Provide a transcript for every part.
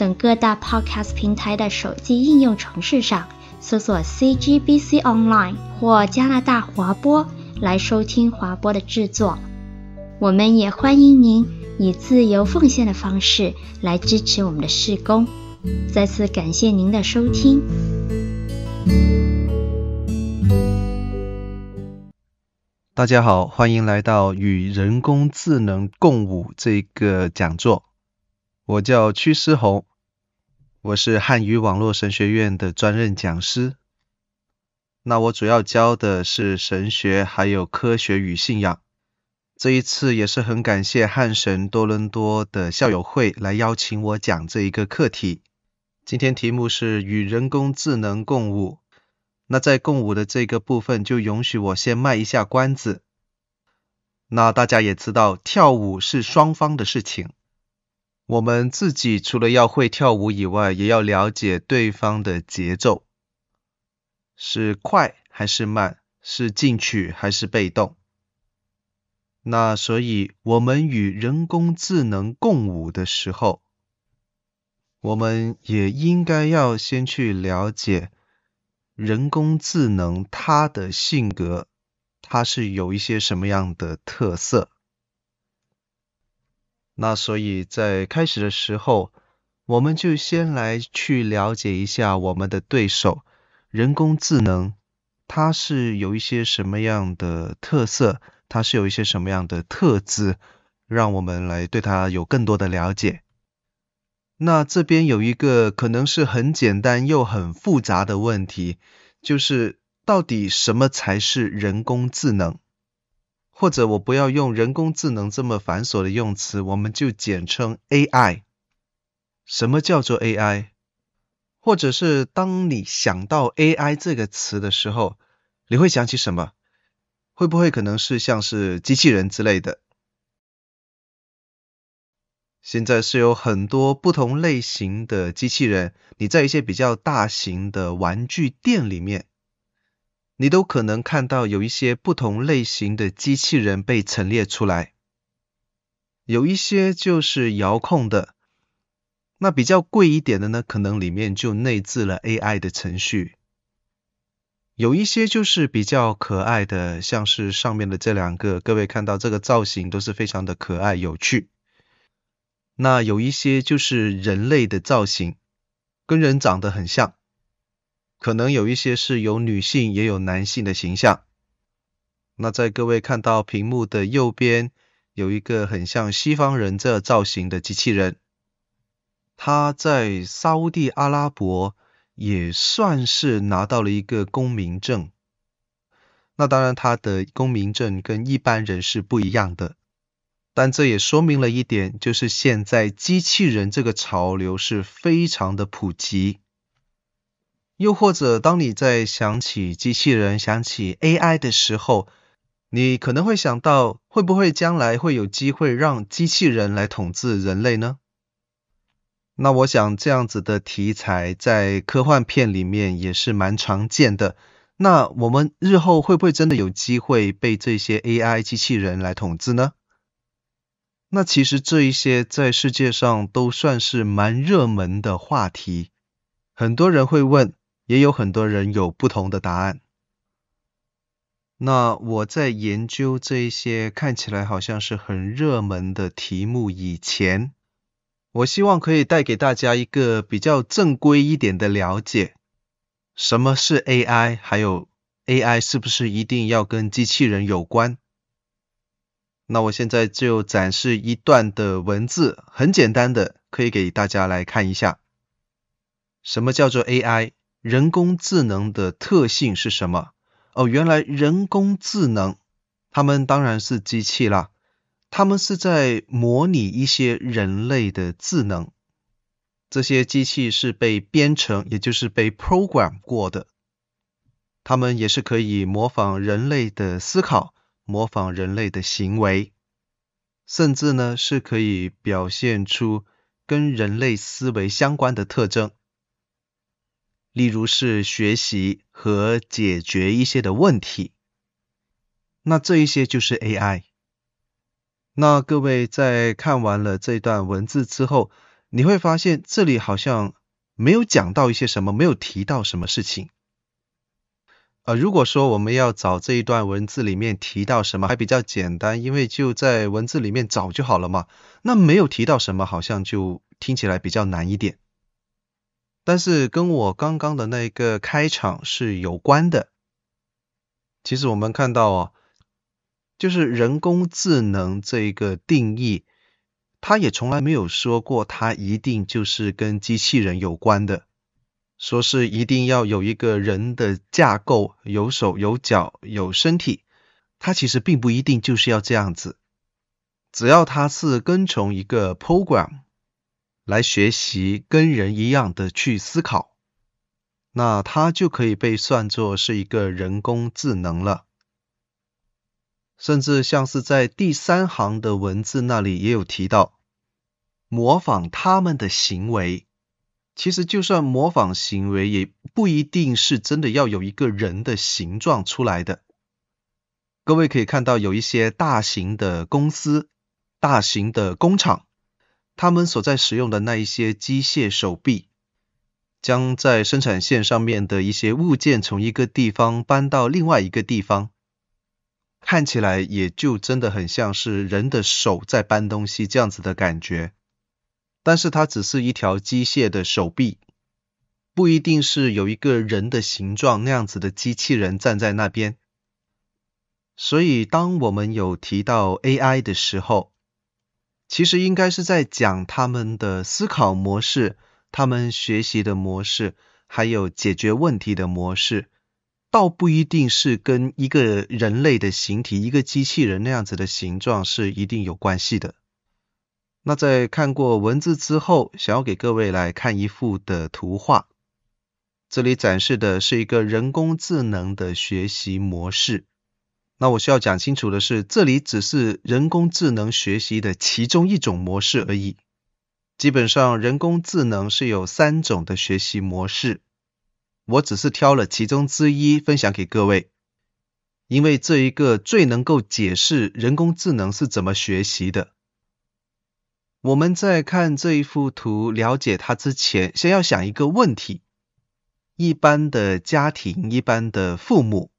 等各大 Podcast 平台的手机应用程式上搜索 CGBC Online 或加拿大华播来收听华播的制作。我们也欢迎您以自由奉献的方式来支持我们的事工。再次感谢您的收听。大家好，欢迎来到与人工智能共舞这个讲座。我叫屈思红，我是汉语网络神学院的专任讲师。那我主要教的是神学，还有科学与信仰。这一次也是很感谢汉神多伦多的校友会来邀请我讲这一个课题。今天题目是与人工智能共舞。那在共舞的这个部分，就允许我先卖一下关子。那大家也知道，跳舞是双方的事情。我们自己除了要会跳舞以外，也要了解对方的节奏，是快还是慢，是进取还是被动。那所以，我们与人工智能共舞的时候，我们也应该要先去了解。人工智能它的性格，它是有一些什么样的特色？那所以在开始的时候，我们就先来去了解一下我们的对手，人工智能，它是有一些什么样的特色？它是有一些什么样的特质？让我们来对它有更多的了解。那这边有一个可能是很简单又很复杂的问题，就是到底什么才是人工智能？或者我不要用人工智能这么繁琐的用词，我们就简称 AI。什么叫做 AI？或者是当你想到 AI 这个词的时候，你会想起什么？会不会可能是像是机器人之类的？现在是有很多不同类型的机器人，你在一些比较大型的玩具店里面，你都可能看到有一些不同类型的机器人被陈列出来。有一些就是遥控的，那比较贵一点的呢，可能里面就内置了 AI 的程序。有一些就是比较可爱的，像是上面的这两个，各位看到这个造型都是非常的可爱有趣。那有一些就是人类的造型，跟人长得很像，可能有一些是有女性也有男性的形象。那在各位看到屏幕的右边，有一个很像西方人这造型的机器人，他在沙乌地阿拉伯也算是拿到了一个公民证。那当然，他的公民证跟一般人是不一样的。但这也说明了一点，就是现在机器人这个潮流是非常的普及。又或者，当你在想起机器人、想起 AI 的时候，你可能会想到，会不会将来会有机会让机器人来统治人类呢？那我想这样子的题材在科幻片里面也是蛮常见的。那我们日后会不会真的有机会被这些 AI 机器人来统治呢？那其实这一些在世界上都算是蛮热门的话题，很多人会问，也有很多人有不同的答案。那我在研究这一些看起来好像是很热门的题目以前，我希望可以带给大家一个比较正规一点的了解，什么是 AI，还有 AI 是不是一定要跟机器人有关？那我现在就展示一段的文字，很简单的，可以给大家来看一下。什么叫做 AI？人工智能的特性是什么？哦，原来人工智能，他们当然是机器啦，他们是在模拟一些人类的智能。这些机器是被编程，也就是被 program 过的。它们也是可以模仿人类的思考，模仿人类的行为，甚至呢是可以表现出跟人类思维相关的特征，例如是学习和解决一些的问题。那这一些就是 AI。那各位在看完了这段文字之后，你会发现这里好像没有讲到一些什么，没有提到什么事情。呃，如果说我们要找这一段文字里面提到什么，还比较简单，因为就在文字里面找就好了嘛。那没有提到什么，好像就听起来比较难一点。但是跟我刚刚的那个开场是有关的。其实我们看到哦，就是人工智能这个定义。他也从来没有说过，他一定就是跟机器人有关的，说是一定要有一个人的架构，有手有脚有身体，他其实并不一定就是要这样子。只要他是跟从一个 program 来学习，跟人一样的去思考，那他就可以被算作是一个人工智能了。甚至像是在第三行的文字那里也有提到，模仿他们的行为。其实就算模仿行为，也不一定是真的要有一个人的形状出来的。各位可以看到，有一些大型的公司、大型的工厂，他们所在使用的那一些机械手臂，将在生产线上面的一些物件从一个地方搬到另外一个地方。看起来也就真的很像是人的手在搬东西这样子的感觉，但是它只是一条机械的手臂，不一定是有一个人的形状那样子的机器人站在那边。所以当我们有提到 AI 的时候，其实应该是在讲他们的思考模式、他们学习的模式，还有解决问题的模式。倒不一定是跟一个人类的形体、一个机器人那样子的形状是一定有关系的。那在看过文字之后，想要给各位来看一幅的图画。这里展示的是一个人工智能的学习模式。那我需要讲清楚的是，这里只是人工智能学习的其中一种模式而已。基本上，人工智能是有三种的学习模式。我只是挑了其中之一分享给各位，因为这一个最能够解释人工智能是怎么学习的。我们在看这一幅图，了解它之前，先要想一个问题：一般的家庭，一般的父母，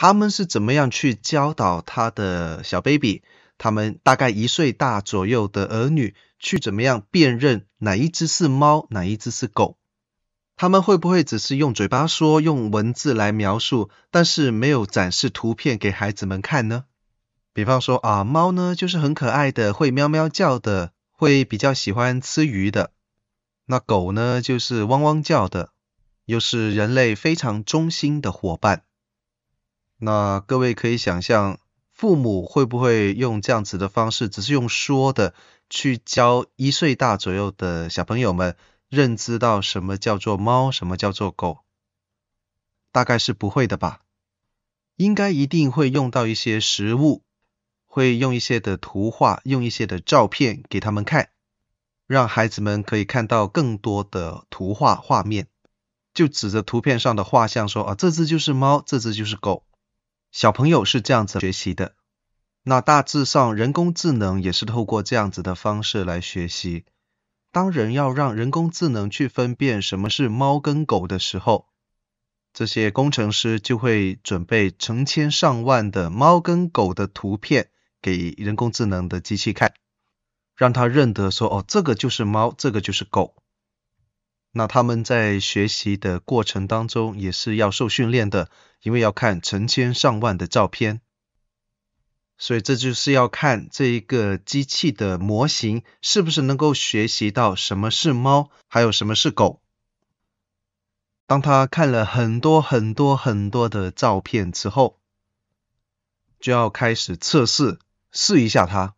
他们是怎么样去教导他的小 baby，他们大概一岁大左右的儿女，去怎么样辨认哪一只是猫，哪一只是狗？他们会不会只是用嘴巴说，用文字来描述，但是没有展示图片给孩子们看呢？比方说啊，猫呢就是很可爱的，会喵喵叫的，会比较喜欢吃鱼的。那狗呢就是汪汪叫的，又是人类非常忠心的伙伴。那各位可以想象，父母会不会用这样子的方式，只是用说的去教一岁大左右的小朋友们？认知到什么叫做猫，什么叫做狗，大概是不会的吧？应该一定会用到一些实物，会用一些的图画，用一些的照片给他们看，让孩子们可以看到更多的图画画面，就指着图片上的画像说啊，这只就是猫，这只就是狗。小朋友是这样子学习的，那大致上人工智能也是透过这样子的方式来学习。当人要让人工智能去分辨什么是猫跟狗的时候，这些工程师就会准备成千上万的猫跟狗的图片给人工智能的机器看，让他认得说，哦，这个就是猫，这个就是狗。那他们在学习的过程当中也是要受训练的，因为要看成千上万的照片。所以这就是要看这一个机器的模型是不是能够学习到什么是猫，还有什么是狗。当他看了很多很多很多的照片之后，就要开始测试，试一下它。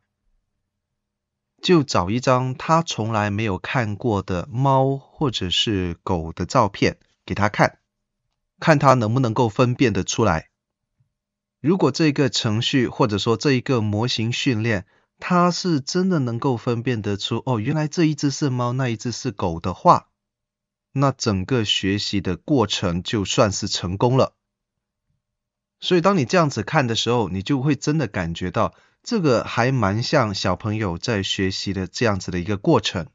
就找一张他从来没有看过的猫或者是狗的照片给他看，看他能不能够分辨得出来。如果这个程序或者说这一个模型训练，它是真的能够分辨得出，哦，原来这一只是猫，那一只是狗的话，那整个学习的过程就算是成功了。所以当你这样子看的时候，你就会真的感觉到，这个还蛮像小朋友在学习的这样子的一个过程。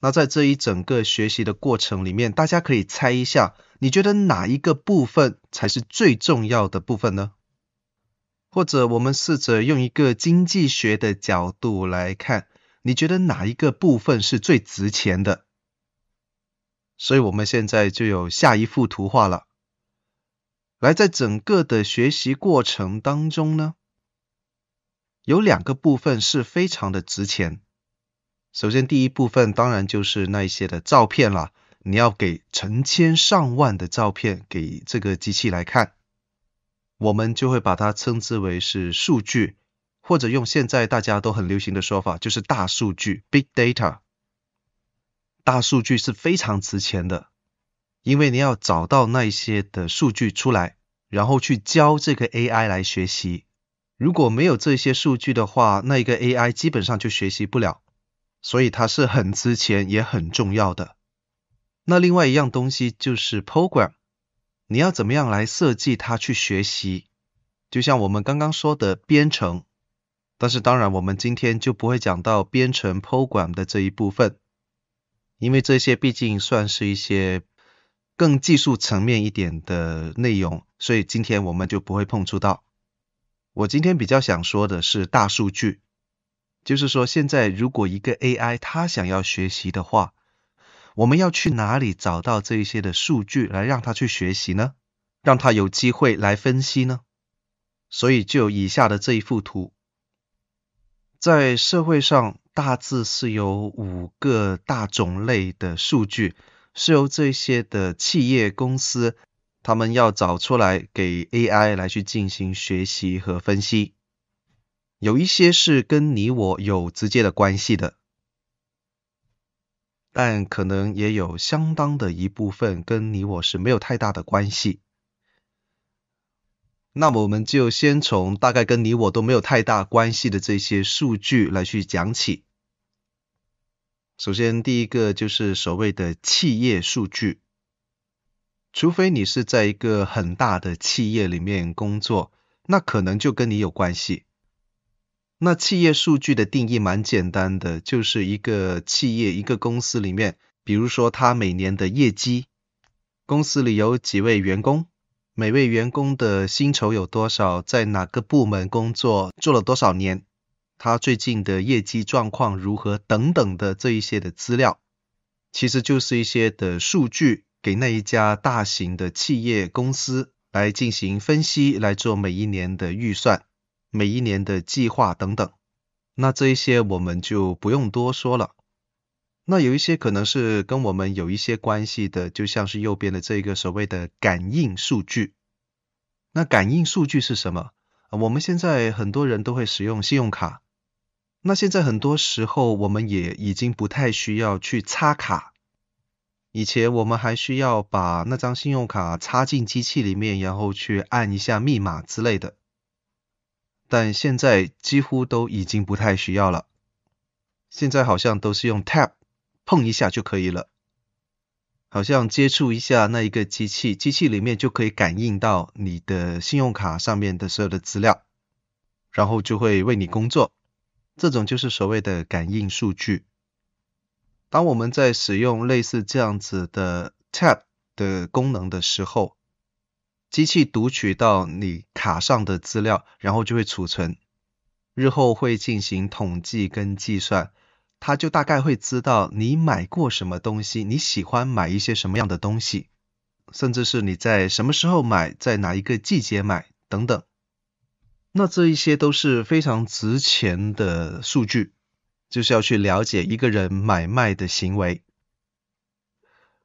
那在这一整个学习的过程里面，大家可以猜一下，你觉得哪一个部分才是最重要的部分呢？或者我们试着用一个经济学的角度来看，你觉得哪一个部分是最值钱的？所以我们现在就有下一幅图画了。来，在整个的学习过程当中呢，有两个部分是非常的值钱。首先，第一部分当然就是那一些的照片了，你要给成千上万的照片给这个机器来看。我们就会把它称之为是数据，或者用现在大家都很流行的说法，就是大数据 （Big Data）。大数据是非常值钱的，因为你要找到那些的数据出来，然后去教这个 AI 来学习。如果没有这些数据的话，那一个 AI 基本上就学习不了，所以它是很值钱也很重要的。那另外一样东西就是 program。你要怎么样来设计它去学习？就像我们刚刚说的编程，但是当然我们今天就不会讲到编程 program 的这一部分，因为这些毕竟算是一些更技术层面一点的内容，所以今天我们就不会碰触到。我今天比较想说的是大数据，就是说现在如果一个 AI 它想要学习的话。我们要去哪里找到这一些的数据来让他去学习呢？让他有机会来分析呢？所以就有以下的这一幅图，在社会上大致是有五个大种类的数据，是由这些的企业公司他们要找出来给 AI 来去进行学习和分析，有一些是跟你我有直接的关系的。但可能也有相当的一部分跟你我是没有太大的关系。那么我们就先从大概跟你我都没有太大关系的这些数据来去讲起。首先第一个就是所谓的企业数据，除非你是在一个很大的企业里面工作，那可能就跟你有关系。那企业数据的定义蛮简单的，就是一个企业、一个公司里面，比如说他每年的业绩，公司里有几位员工，每位员工的薪酬有多少，在哪个部门工作，做了多少年，他最近的业绩状况如何等等的这一些的资料，其实就是一些的数据，给那一家大型的企业公司来进行分析，来做每一年的预算。每一年的计划等等，那这一些我们就不用多说了。那有一些可能是跟我们有一些关系的，就像是右边的这个所谓的感应数据。那感应数据是什么？我们现在很多人都会使用信用卡，那现在很多时候我们也已经不太需要去插卡。以前我们还需要把那张信用卡插进机器里面，然后去按一下密码之类的。但现在几乎都已经不太需要了，现在好像都是用 tap 碰一下就可以了，好像接触一下那一个机器，机器里面就可以感应到你的信用卡上面的所有的资料，然后就会为你工作，这种就是所谓的感应数据。当我们在使用类似这样子的 tap 的功能的时候，机器读取到你卡上的资料，然后就会储存，日后会进行统计跟计算，它就大概会知道你买过什么东西，你喜欢买一些什么样的东西，甚至是你在什么时候买，在哪一个季节买等等。那这一些都是非常值钱的数据，就是要去了解一个人买卖的行为，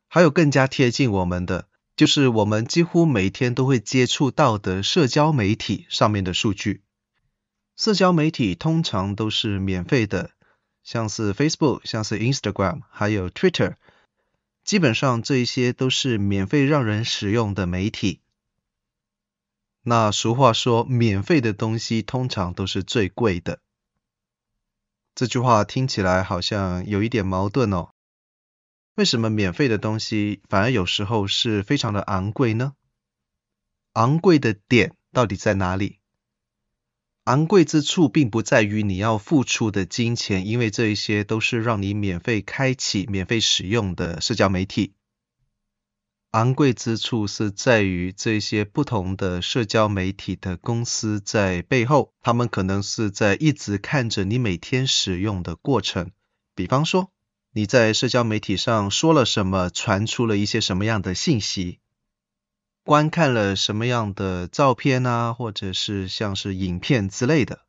还有更加贴近我们的。就是我们几乎每天都会接触到的社交媒体上面的数据。社交媒体通常都是免费的，像是 Facebook、像是 Instagram，还有 Twitter，基本上这一些都是免费让人使用的媒体。那俗话说，免费的东西通常都是最贵的。这句话听起来好像有一点矛盾哦。为什么免费的东西反而有时候是非常的昂贵呢？昂贵的点到底在哪里？昂贵之处并不在于你要付出的金钱，因为这一些都是让你免费开启、免费使用的社交媒体。昂贵之处是在于这些不同的社交媒体的公司在背后，他们可能是在一直看着你每天使用的过程。比方说，你在社交媒体上说了什么，传出了一些什么样的信息，观看了什么样的照片啊，或者是像是影片之类的，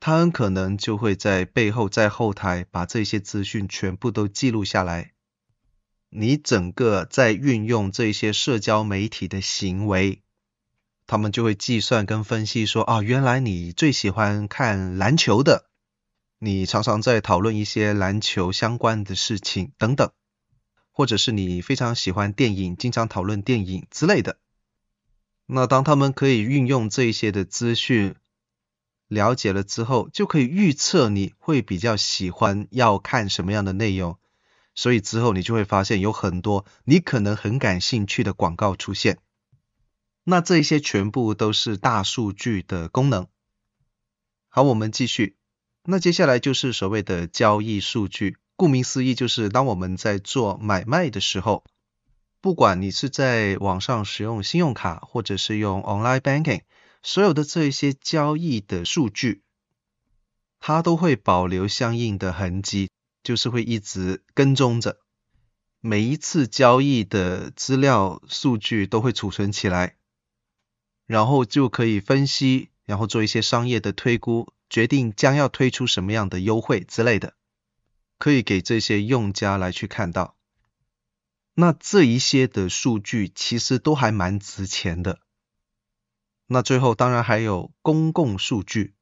他很可能就会在背后在后台把这些资讯全部都记录下来。你整个在运用这些社交媒体的行为，他们就会计算跟分析说，啊，原来你最喜欢看篮球的，你常常在讨论一些篮球相关的事情等等，或者是你非常喜欢电影，经常讨论电影之类的。那当他们可以运用这些的资讯，了解了之后，就可以预测你会比较喜欢要看什么样的内容。所以之后你就会发现有很多你可能很感兴趣的广告出现，那这一些全部都是大数据的功能。好，我们继续。那接下来就是所谓的交易数据，顾名思义就是当我们在做买卖的时候，不管你是在网上使用信用卡或者是用 online banking，所有的这一些交易的数据，它都会保留相应的痕迹。就是会一直跟踪着，每一次交易的资料数据都会储存起来，然后就可以分析，然后做一些商业的推估，决定将要推出什么样的优惠之类的，可以给这些用家来去看到。那这一些的数据其实都还蛮值钱的。那最后当然还有公共数据。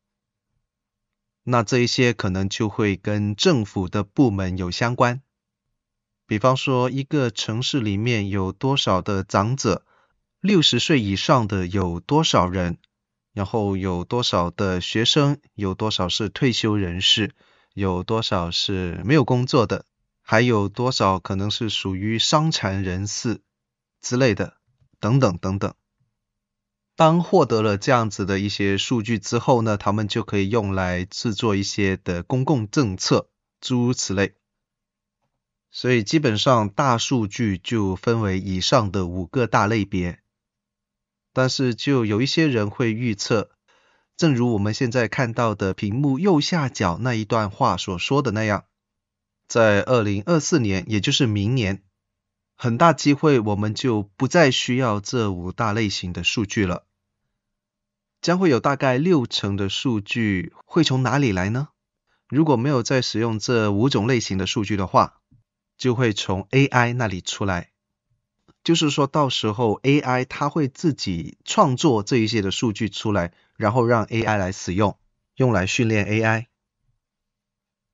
那这一些可能就会跟政府的部门有相关，比方说一个城市里面有多少的长者，六十岁以上的有多少人，然后有多少的学生，有多少是退休人士，有多少是没有工作的，还有多少可能是属于伤残人士之类的，等等等等。当获得了这样子的一些数据之后呢，他们就可以用来制作一些的公共政策，诸如此类。所以基本上大数据就分为以上的五个大类别。但是就有一些人会预测，正如我们现在看到的屏幕右下角那一段话所说的那样，在二零二四年，也就是明年，很大机会我们就不再需要这五大类型的数据了。将会有大概六成的数据会从哪里来呢？如果没有再使用这五种类型的数据的话，就会从 AI 那里出来。就是说到时候 AI 它会自己创作这一些的数据出来，然后让 AI 来使用，用来训练 AI。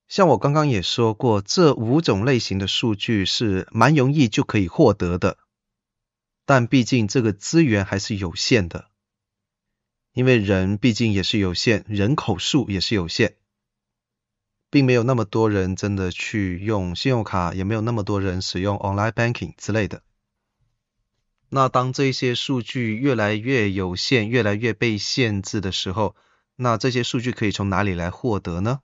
像我刚刚也说过，这五种类型的数据是蛮容易就可以获得的，但毕竟这个资源还是有限的。因为人毕竟也是有限，人口数也是有限，并没有那么多人真的去用信用卡，也没有那么多人使用 online banking 之类的。那当这些数据越来越有限，越来越被限制的时候，那这些数据可以从哪里来获得呢？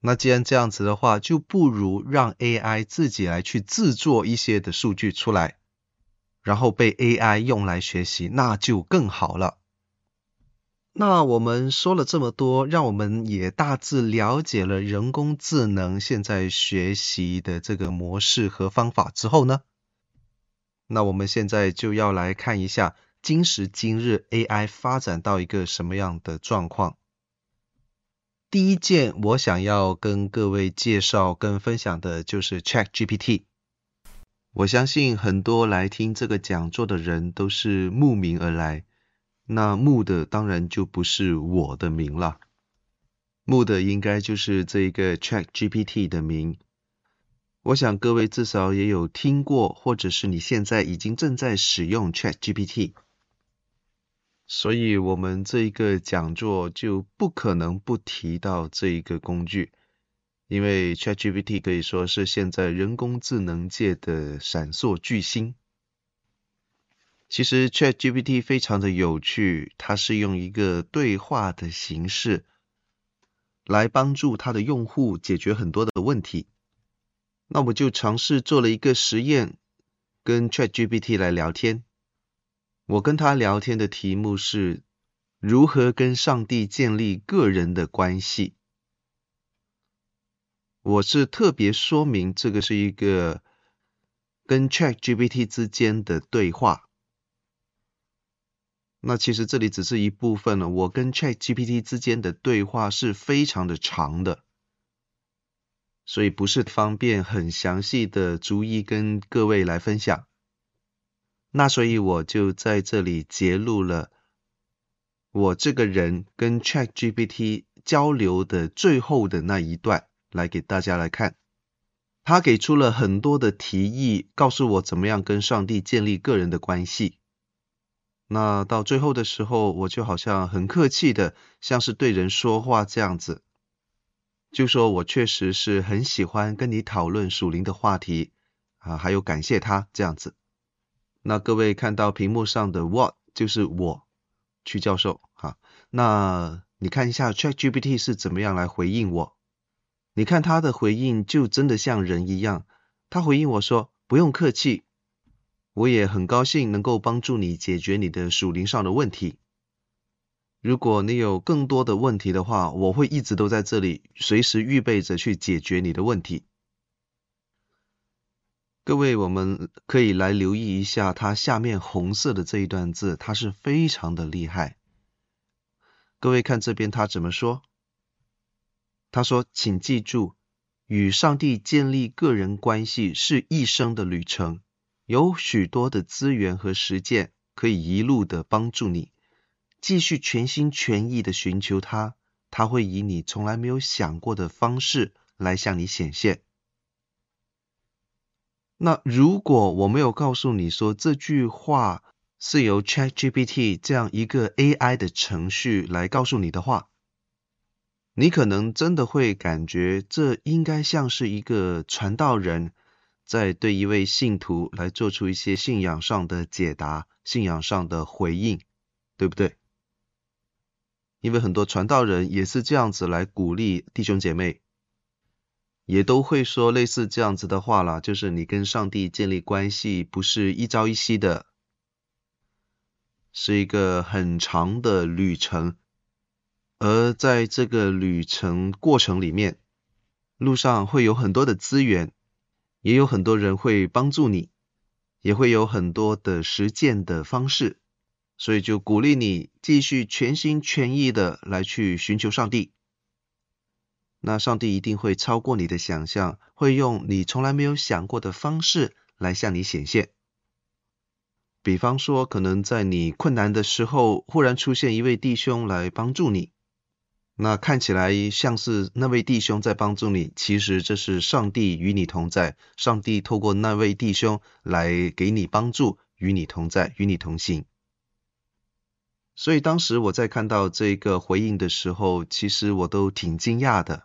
那既然这样子的话，就不如让 AI 自己来去制作一些的数据出来。然后被 AI 用来学习，那就更好了。那我们说了这么多，让我们也大致了解了人工智能现在学习的这个模式和方法之后呢，那我们现在就要来看一下今时今日 AI 发展到一个什么样的状况。第一件我想要跟各位介绍跟分享的就是 ChatGPT。我相信很多来听这个讲座的人都是慕名而来，那慕的当然就不是我的名了。慕的应该就是这一个 ChatGPT 的名。我想各位至少也有听过，或者是你现在已经正在使用 ChatGPT。所以，我们这一个讲座就不可能不提到这一个工具，因为 ChatGPT 可以说是现在人工智能界的闪烁巨星。其实 ChatGPT 非常的有趣，它是用一个对话的形式来帮助它的用户解决很多的问题。那我就尝试做了一个实验，跟 ChatGPT 来聊天。我跟他聊天的题目是如何跟上帝建立个人的关系。我是特别说明这个是一个跟 ChatGPT 之间的对话。那其实这里只是一部分了，我跟 ChatGPT 之间的对话是非常的长的，所以不是方便很详细的逐一跟各位来分享。那所以我就在这里截录了我这个人跟 ChatGPT 交流的最后的那一段，来给大家来看。他给出了很多的提议，告诉我怎么样跟上帝建立个人的关系。那到最后的时候，我就好像很客气的，像是对人说话这样子，就说我确实是很喜欢跟你讨论属灵的话题啊，还有感谢他这样子。那各位看到屏幕上的 What 就是我，曲教授哈。那你看一下 ChatGPT 是怎么样来回应我？你看他的回应就真的像人一样，他回应我说不用客气，我也很高兴能够帮助你解决你的属灵上的问题。如果你有更多的问题的话，我会一直都在这里，随时预备着去解决你的问题。各位，我们可以来留意一下它下面红色的这一段字，它是非常的厉害。各位看这边他怎么说？他说：“请记住，与上帝建立个人关系是一生的旅程，有许多的资源和实践可以一路的帮助你，继续全心全意的寻求他，他会以你从来没有想过的方式来向你显现。”那如果我没有告诉你说这句话是由 ChatGPT 这样一个 AI 的程序来告诉你的话，你可能真的会感觉这应该像是一个传道人在对一位信徒来做出一些信仰上的解答、信仰上的回应，对不对？因为很多传道人也是这样子来鼓励弟兄姐妹。也都会说类似这样子的话啦，就是你跟上帝建立关系不是一朝一夕的，是一个很长的旅程。而在这个旅程过程里面，路上会有很多的资源，也有很多人会帮助你，也会有很多的实践的方式，所以就鼓励你继续全心全意的来去寻求上帝。那上帝一定会超过你的想象，会用你从来没有想过的方式来向你显现。比方说，可能在你困难的时候，忽然出现一位弟兄来帮助你，那看起来像是那位弟兄在帮助你，其实这是上帝与你同在，上帝透过那位弟兄来给你帮助，与你同在，与你同行。所以当时我在看到这个回应的时候，其实我都挺惊讶的。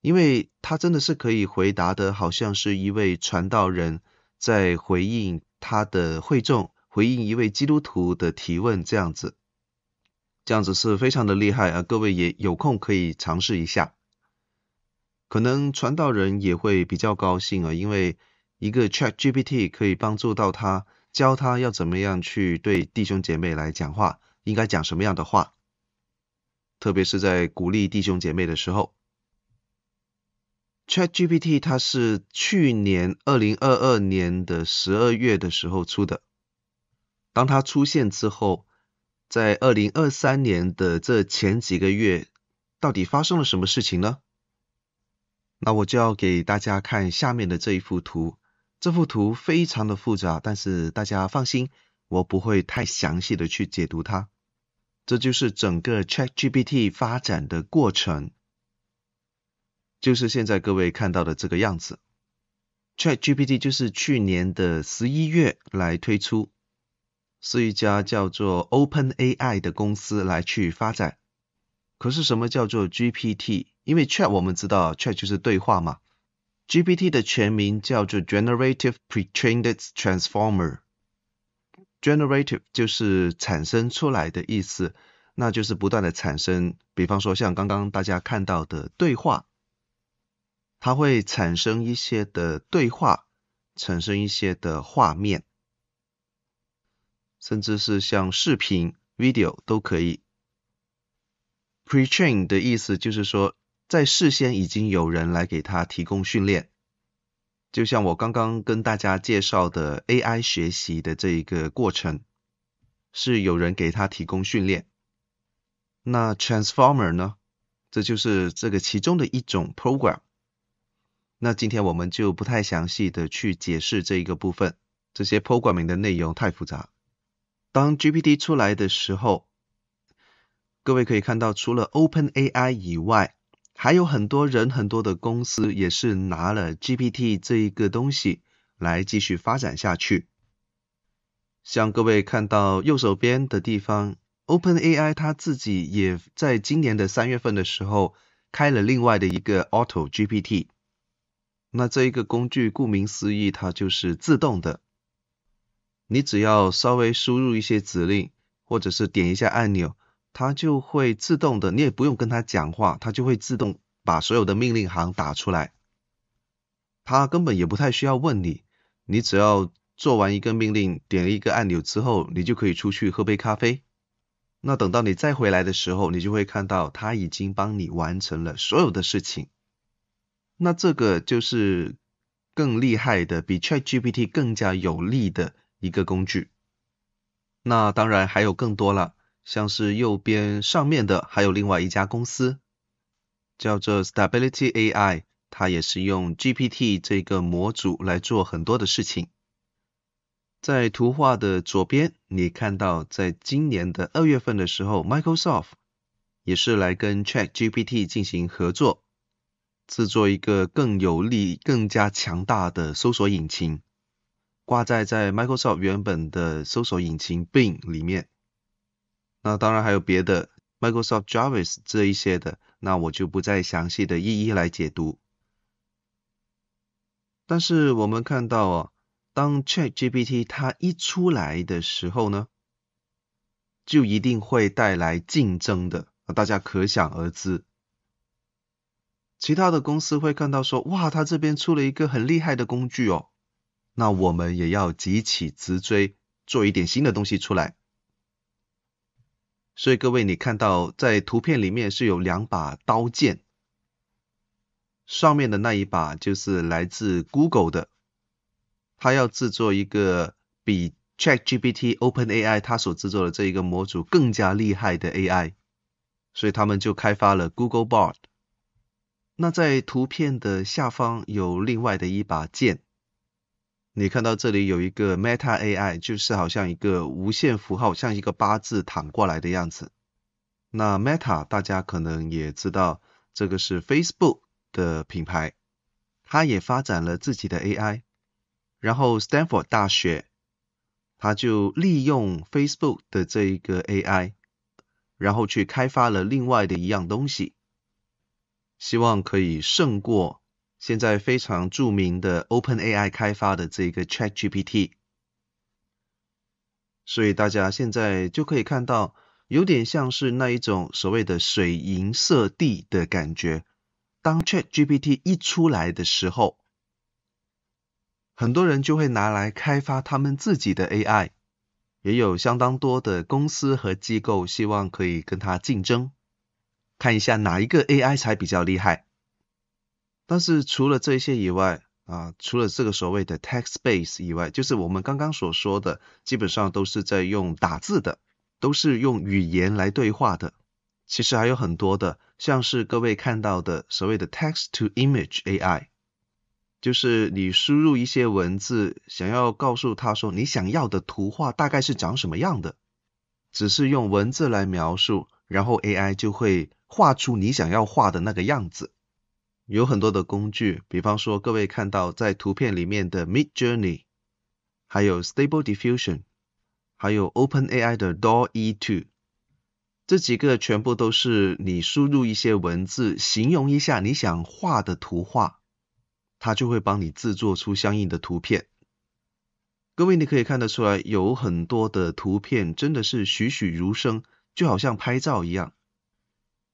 因为他真的是可以回答的，好像是一位传道人在回应他的会众，回应一位基督徒的提问这样子，这样子是非常的厉害啊！各位也有空可以尝试一下，可能传道人也会比较高兴啊，因为一个 ChatGPT 可以帮助到他，教他要怎么样去对弟兄姐妹来讲话，应该讲什么样的话，特别是在鼓励弟兄姐妹的时候。ChatGPT 它是去年二零二二年的十二月的时候出的。当它出现之后，在二零二三年的这前几个月，到底发生了什么事情呢？那我就要给大家看下面的这一幅图。这幅图非常的复杂，但是大家放心，我不会太详细的去解读它。这就是整个 ChatGPT 发展的过程。就是现在各位看到的这个样子。ChatGPT 就是去年的十一月来推出，是一家叫做 OpenAI 的公司来去发展。可是什么叫做 GPT？因为 Chat 我们知道 Chat 就是对话嘛，GPT 的全名叫做 Generative Pre-trained Transformer。Generative 就是产生出来的意思，那就是不断的产生。比方说像刚刚大家看到的对话。它会产生一些的对话，产生一些的画面，甚至是像视频、video 都可以。Pre-train 的意思就是说，在事先已经有人来给他提供训练，就像我刚刚跟大家介绍的 AI 学习的这一个过程，是有人给他提供训练。那 Transformer 呢？这就是这个其中的一种 program。那今天我们就不太详细的去解释这一个部分，这些 programming 的内容太复杂。当 GPT 出来的时候，各位可以看到，除了 OpenAI 以外，还有很多人、很多的公司也是拿了 GPT 这一个东西来继续发展下去。像各位看到右手边的地方，OpenAI 它自己也在今年的三月份的时候开了另外的一个 Auto GPT。那这一个工具，顾名思义，它就是自动的。你只要稍微输入一些指令，或者是点一下按钮，它就会自动的，你也不用跟它讲话，它就会自动把所有的命令行打出来。它根本也不太需要问你，你只要做完一个命令，点了一个按钮之后，你就可以出去喝杯咖啡。那等到你再回来的时候，你就会看到它已经帮你完成了所有的事情。那这个就是更厉害的，比 ChatGPT 更加有力的一个工具。那当然还有更多了，像是右边上面的还有另外一家公司，叫做 Stability AI，它也是用 GPT 这个模组来做很多的事情。在图画的左边，你看到在今年的二月份的时候，Microsoft 也是来跟 ChatGPT 进行合作。制作一个更有力、更加强大的搜索引擎，挂在在 Microsoft 原本的搜索引擎 Bing 里面。那当然还有别的 Microsoft Jarvis 这一些的，那我就不再详细的一一来解读。但是我们看到哦，当 ChatGPT 它一出来的时候呢，就一定会带来竞争的，大家可想而知。其他的公司会看到说，哇，他这边出了一个很厉害的工具哦，那我们也要急起直追，做一点新的东西出来。所以各位，你看到在图片里面是有两把刀剑，上面的那一把就是来自 Google 的，他要制作一个比 ChatGPT OpenAI 它所制作的这一个模组更加厉害的 AI，所以他们就开发了 Google Bard。那在图片的下方有另外的一把剑，你看到这里有一个 Meta AI，就是好像一个无限符号，像一个八字躺过来的样子。那 Meta 大家可能也知道，这个是 Facebook 的品牌，它也发展了自己的 AI。然后 Stanford 大学，它就利用 Facebook 的这一个 AI，然后去开发了另外的一样东西。希望可以胜过现在非常著名的 OpenAI 开发的这个 ChatGPT，所以大家现在就可以看到，有点像是那一种所谓的水银色地的感觉。当 ChatGPT 一出来的时候，很多人就会拿来开发他们自己的 AI，也有相当多的公司和机构希望可以跟它竞争。看一下哪一个 AI 才比较厉害。但是除了这些以外啊，除了这个所谓的 text base 以外，就是我们刚刚所说的，基本上都是在用打字的，都是用语言来对话的。其实还有很多的，像是各位看到的所谓的 text-to-image AI，就是你输入一些文字，想要告诉他说你想要的图画大概是长什么样的，只是用文字来描述，然后 AI 就会。画出你想要画的那个样子，有很多的工具，比方说各位看到在图片里面的 Midjourney，还有 Stable Diffusion，还有 OpenAI 的 DALL-E 2，这几个全部都是你输入一些文字，形容一下你想画的图画，它就会帮你制作出相应的图片。各位，你可以看得出来，有很多的图片真的是栩栩如生，就好像拍照一样。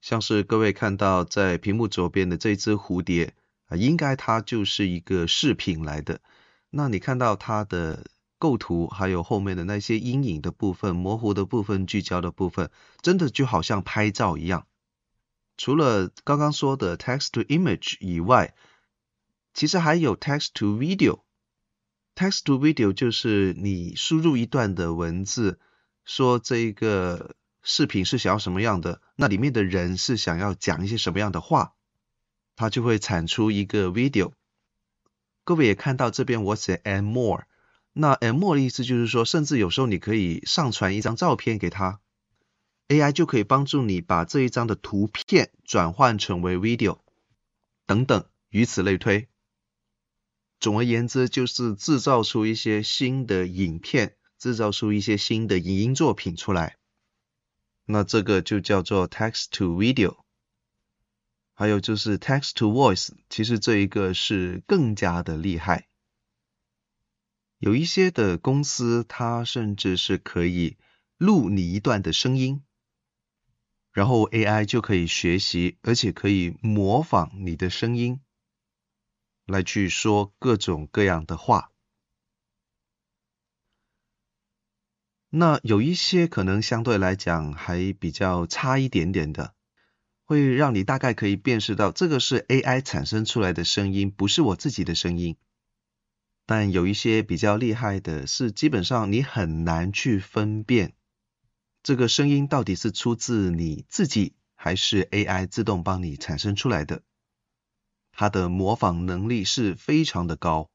像是各位看到在屏幕左边的这只蝴蝶啊，应该它就是一个饰品来的。那你看到它的构图，还有后面的那些阴影的部分、模糊的部分、聚焦的部分，真的就好像拍照一样。除了刚刚说的 text to image 以外，其实还有 text to video。text to video 就是你输入一段的文字，说这一个。视频是想要什么样的？那里面的人是想要讲一些什么样的话？它就会产出一个 video。各位也看到这边我写 and more，那 and more 的意思就是说，甚至有时候你可以上传一张照片给他，AI 就可以帮助你把这一张的图片转换成为 video，等等，以此类推。总而言之，就是制造出一些新的影片，制造出一些新的影音作品出来。那这个就叫做 text to video，还有就是 text to voice，其实这一个是更加的厉害。有一些的公司，它甚至是可以录你一段的声音，然后 AI 就可以学习，而且可以模仿你的声音，来去说各种各样的话。那有一些可能相对来讲还比较差一点点的，会让你大概可以辨识到这个是 AI 产生出来的声音，不是我自己的声音。但有一些比较厉害的是，基本上你很难去分辨这个声音到底是出自你自己，还是 AI 自动帮你产生出来的。它的模仿能力是非常的高。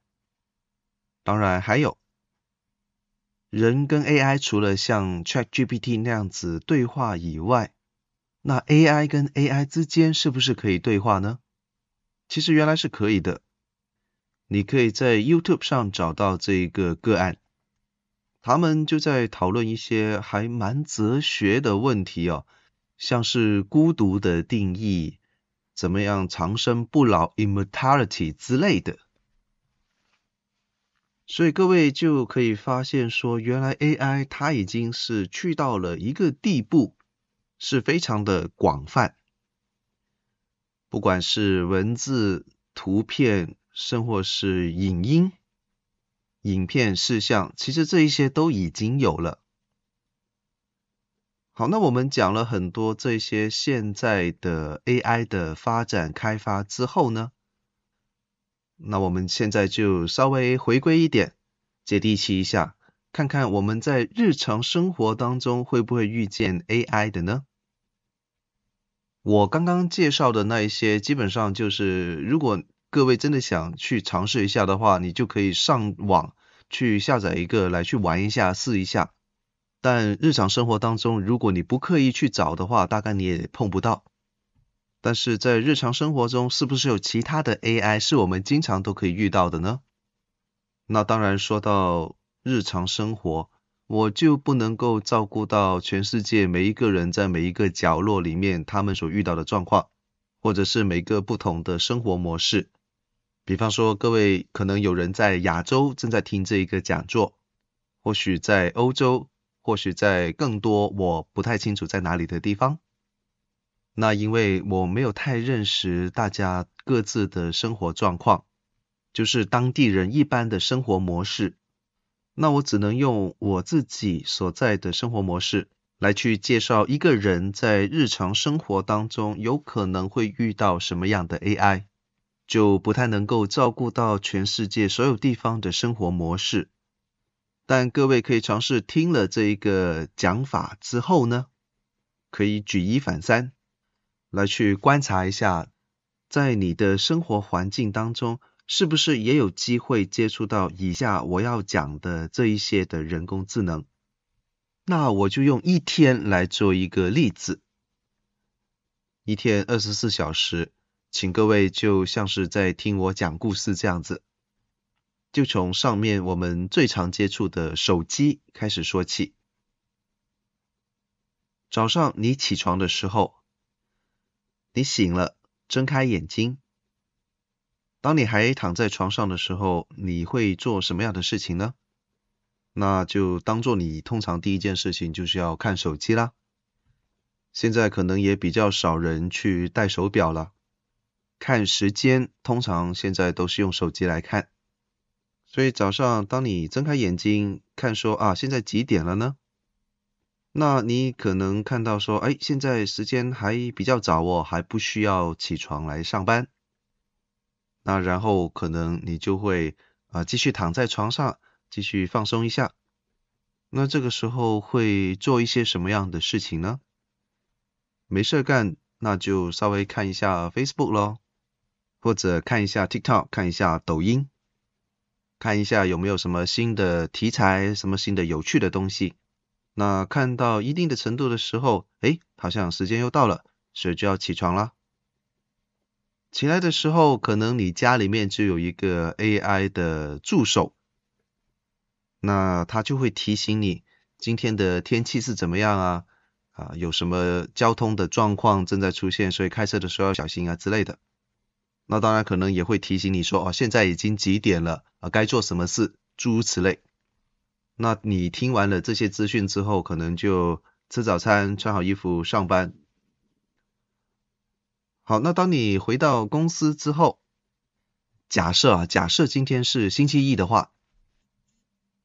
当然还有。人跟 AI 除了像 ChatGPT 那样子对话以外，那 AI 跟 AI 之间是不是可以对话呢？其实原来是可以的。你可以在 YouTube 上找到这一个个案，他们就在讨论一些还蛮哲学的问题哦，像是孤独的定义，怎么样长生不老 （immortality） 之类的。所以各位就可以发现说，原来 AI 它已经是去到了一个地步，是非常的广泛。不管是文字、图片，甚或是影音、影片、视像，其实这一些都已经有了。好，那我们讲了很多这些现在的 AI 的发展开发之后呢，那我们现在就稍微回归一点，接地气一下，看看我们在日常生活当中会不会遇见 AI 的呢？我刚刚介绍的那一些，基本上就是如果各位真的想去尝试一下的话，你就可以上网去下载一个来去玩一下，试一下。但日常生活当中，如果你不刻意去找的话，大概你也碰不到。但是在日常生活中，是不是有其他的 AI 是我们经常都可以遇到的呢？那当然，说到日常生活，我就不能够照顾到全世界每一个人在每一个角落里面他们所遇到的状况，或者是每个不同的生活模式。比方说，各位可能有人在亚洲正在听这一个讲座，或许在欧洲，或许在更多我不太清楚在哪里的地方。那因为我没有太认识大家各自的生活状况，就是当地人一般的生活模式，那我只能用我自己所在的生活模式来去介绍一个人在日常生活当中有可能会遇到什么样的 AI，就不太能够照顾到全世界所有地方的生活模式。但各位可以尝试听了这一个讲法之后呢，可以举一反三。来去观察一下，在你的生活环境当中，是不是也有机会接触到以下我要讲的这一些的人工智能？那我就用一天来做一个例子。一天二十四小时，请各位就像是在听我讲故事这样子，就从上面我们最常接触的手机开始说起。早上你起床的时候，你醒了，睁开眼睛。当你还躺在床上的时候，你会做什么样的事情呢？那就当做你通常第一件事情就是要看手机啦。现在可能也比较少人去戴手表了。看时间，通常现在都是用手机来看。所以早上当你睁开眼睛看说啊，现在几点了呢？那你可能看到说，哎，现在时间还比较早哦，还不需要起床来上班。那然后可能你就会啊继续躺在床上，继续放松一下。那这个时候会做一些什么样的事情呢？没事干，那就稍微看一下 Facebook 咯，或者看一下 TikTok，看一下抖音，看一下有没有什么新的题材，什么新的有趣的东西。那看到一定的程度的时候，诶，好像时间又到了，所以就要起床了。起来的时候，可能你家里面就有一个 AI 的助手，那它就会提醒你今天的天气是怎么样啊。啊，有什么交通的状况正在出现，所以开车的时候要小心啊之类的。那当然可能也会提醒你说，哦，现在已经几点了啊，该做什么事，诸如此类。那你听完了这些资讯之后，可能就吃早餐，穿好衣服上班。好，那当你回到公司之后，假设啊，假设今天是星期一的话，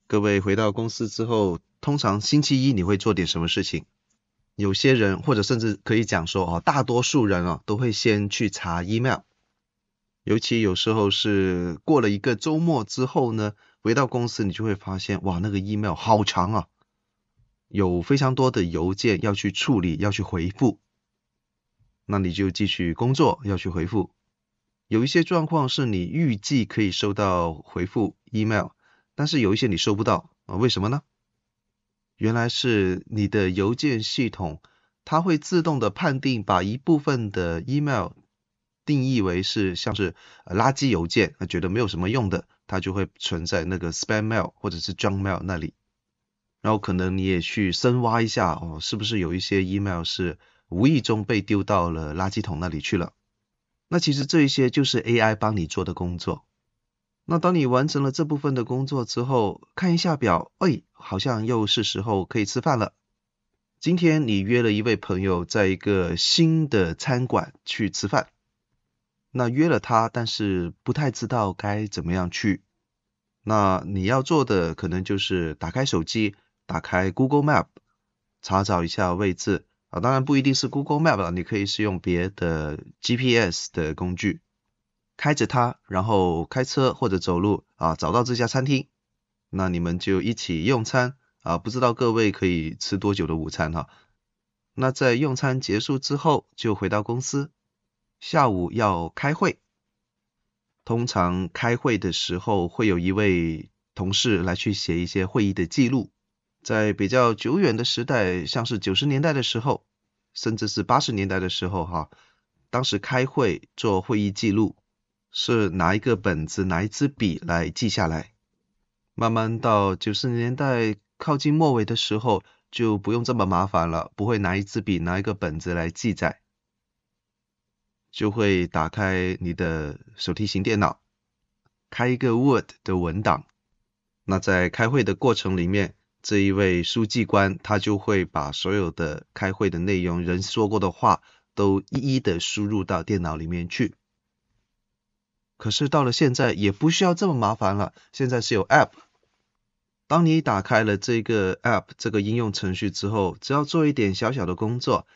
各位回到公司之后，通常星期一你会做点什么事情？有些人，或者甚至可以讲说，哦，大多数人啊，都会先去查 email。尤其有时候是过了一个周末之后呢，回到公司你就会发现，哇，那个 email 好长啊，有非常多的邮件要去处理，要去回复。那你就继续工作，要去回复。有一些状况是你预计可以收到回复 email，但是有一些你收不到啊，为什么呢？原来是你的邮件系统，它会自动的判定，把一部分的 email 定义为是像是垃圾邮件，那觉得没有什么用的，它就会存在那个 spam mail 或者是 junk mail 那里。然后可能你也去深挖一下，哦，是不是有一些 email 是无意中被丢到了垃圾桶那里去了？那其实这一些就是 AI 帮你做的工作。那当你完成了这部分的工作之后，看一下表，哎，好像又是时候可以吃饭了。今天你约了一位朋友在一个新的餐馆去吃饭，那约了他，但是不太知道该怎么样去。那你要做的可能就是打开手机，打开 Google Map，查找一下位置啊，当然不一定是 Google Map 了，你可以是用别的 GPS 的工具。开着它，然后开车或者走路啊，找到这家餐厅，那你们就一起用餐啊。不知道各位可以吃多久的午餐哈？那在用餐结束之后，就回到公司。下午要开会，通常开会的时候会有一位同事来去写一些会议的记录。在比较久远的时代，像是九十年代的时候，甚至是八十年代的时候哈，当时开会做会议记录。是拿一个本子，拿一支笔来记下来。慢慢到九十年代靠近末尾的时候，就不用这么麻烦了，不会拿一支笔，拿一个本子来记载，就会打开你的手提型电脑，开一个 Word 的文档。那在开会的过程里面，这一位书记官他就会把所有的开会的内容、人说过的话，都一一的输入到电脑里面去。可是到了现在也不需要这么麻烦了，现在是有 App。当你打开了这个 App 这个应用程序之后，只要做一点小小的工作，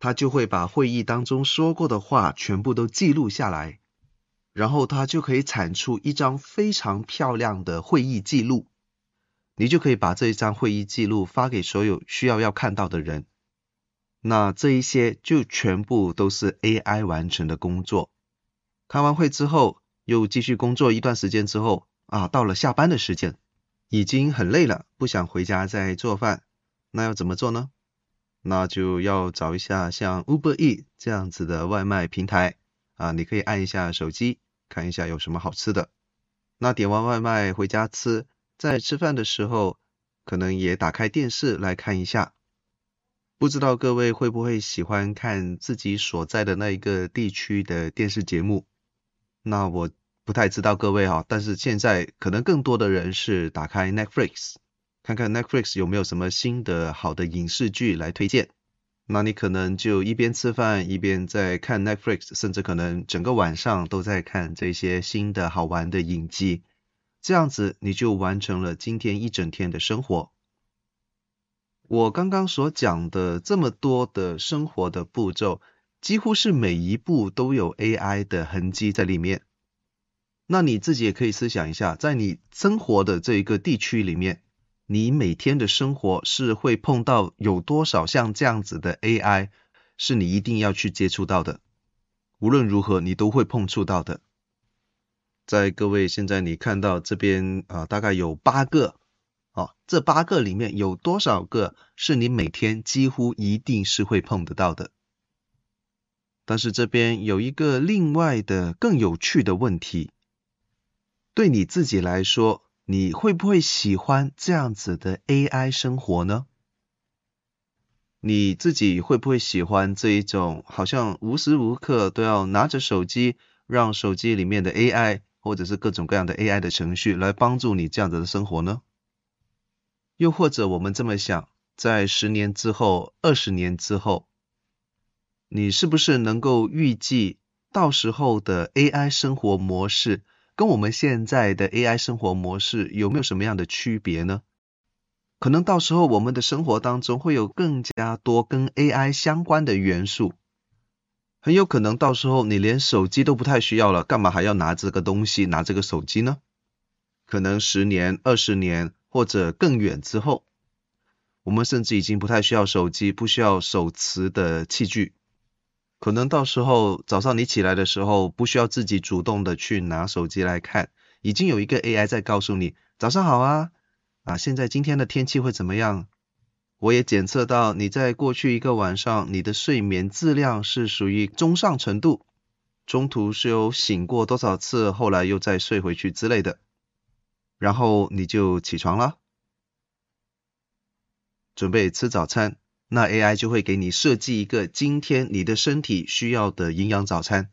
他就会把会议当中说过的话全部都记录下来，然后他就可以产出一张非常漂亮的会议记录。你就可以把这一张会议记录发给所有需要要看到的人。那这一些就全部都是 AI 完成的工作。开完会之后。又继续工作一段时间之后啊，到了下班的时间，已经很累了，不想回家再做饭，那要怎么做呢？那就要找一下像 Uber E 这样子的外卖平台啊，你可以按一下手机，看一下有什么好吃的。那点完外卖回家吃，在吃饭的时候，可能也打开电视来看一下。不知道各位会不会喜欢看自己所在的那一个地区的电视节目？那我不太知道各位哈，但是现在可能更多的人是打开 Netflix，看看 Netflix 有没有什么新的好的影视剧来推荐。那你可能就一边吃饭一边在看 Netflix，甚至可能整个晚上都在看这些新的好玩的影集，这样子你就完成了今天一整天的生活。我刚刚所讲的这么多的生活的步骤，几乎是每一步都有 AI 的痕迹在里面。那你自己也可以思想一下，在你生活的这一个地区里面。你每天的生活是会碰到有多少像这样子的 AI，是你一定要去接触到的，无论如何你都会碰触到的。在各位现在你看到这边啊，大概有八个，啊，这八个里面有多少个是你每天几乎一定是会碰得到的？但是这边有一个另外的更有趣的问题，对你自己来说。你会不会喜欢这样子的 AI 生活呢？你自己会不会喜欢这一种好像无时无刻都要拿着手机，让手机里面的 AI 或者是各种各样的 AI 的程序来帮助你这样子的生活呢？又或者我们这么想，在十年之后、二十年之后，你是不是能够预计到时候的 AI 生活模式？跟我们现在的 AI 生活模式有没有什么样的区别呢？可能到时候我们的生活当中会有更加多跟 AI 相关的元素，很有可能到时候你连手机都不太需要了，干嘛还要拿这个东西，拿这个手机呢？可能十年、二十年或者更远之后，我们甚至已经不太需要手机，不需要手持的器具。可能到时候早上你起来的时候，不需要自己主动的去拿手机来看，已经有一个 AI 在告诉你早上好啊，啊，现在今天的天气会怎么样？我也检测到你在过去一个晚上，你的睡眠质量是属于中上程度，中途是有醒过多少次，后来又再睡回去之类的，然后你就起床了，准备吃早餐。那 AI 就会给你设计一个今天你的身体需要的营养早餐。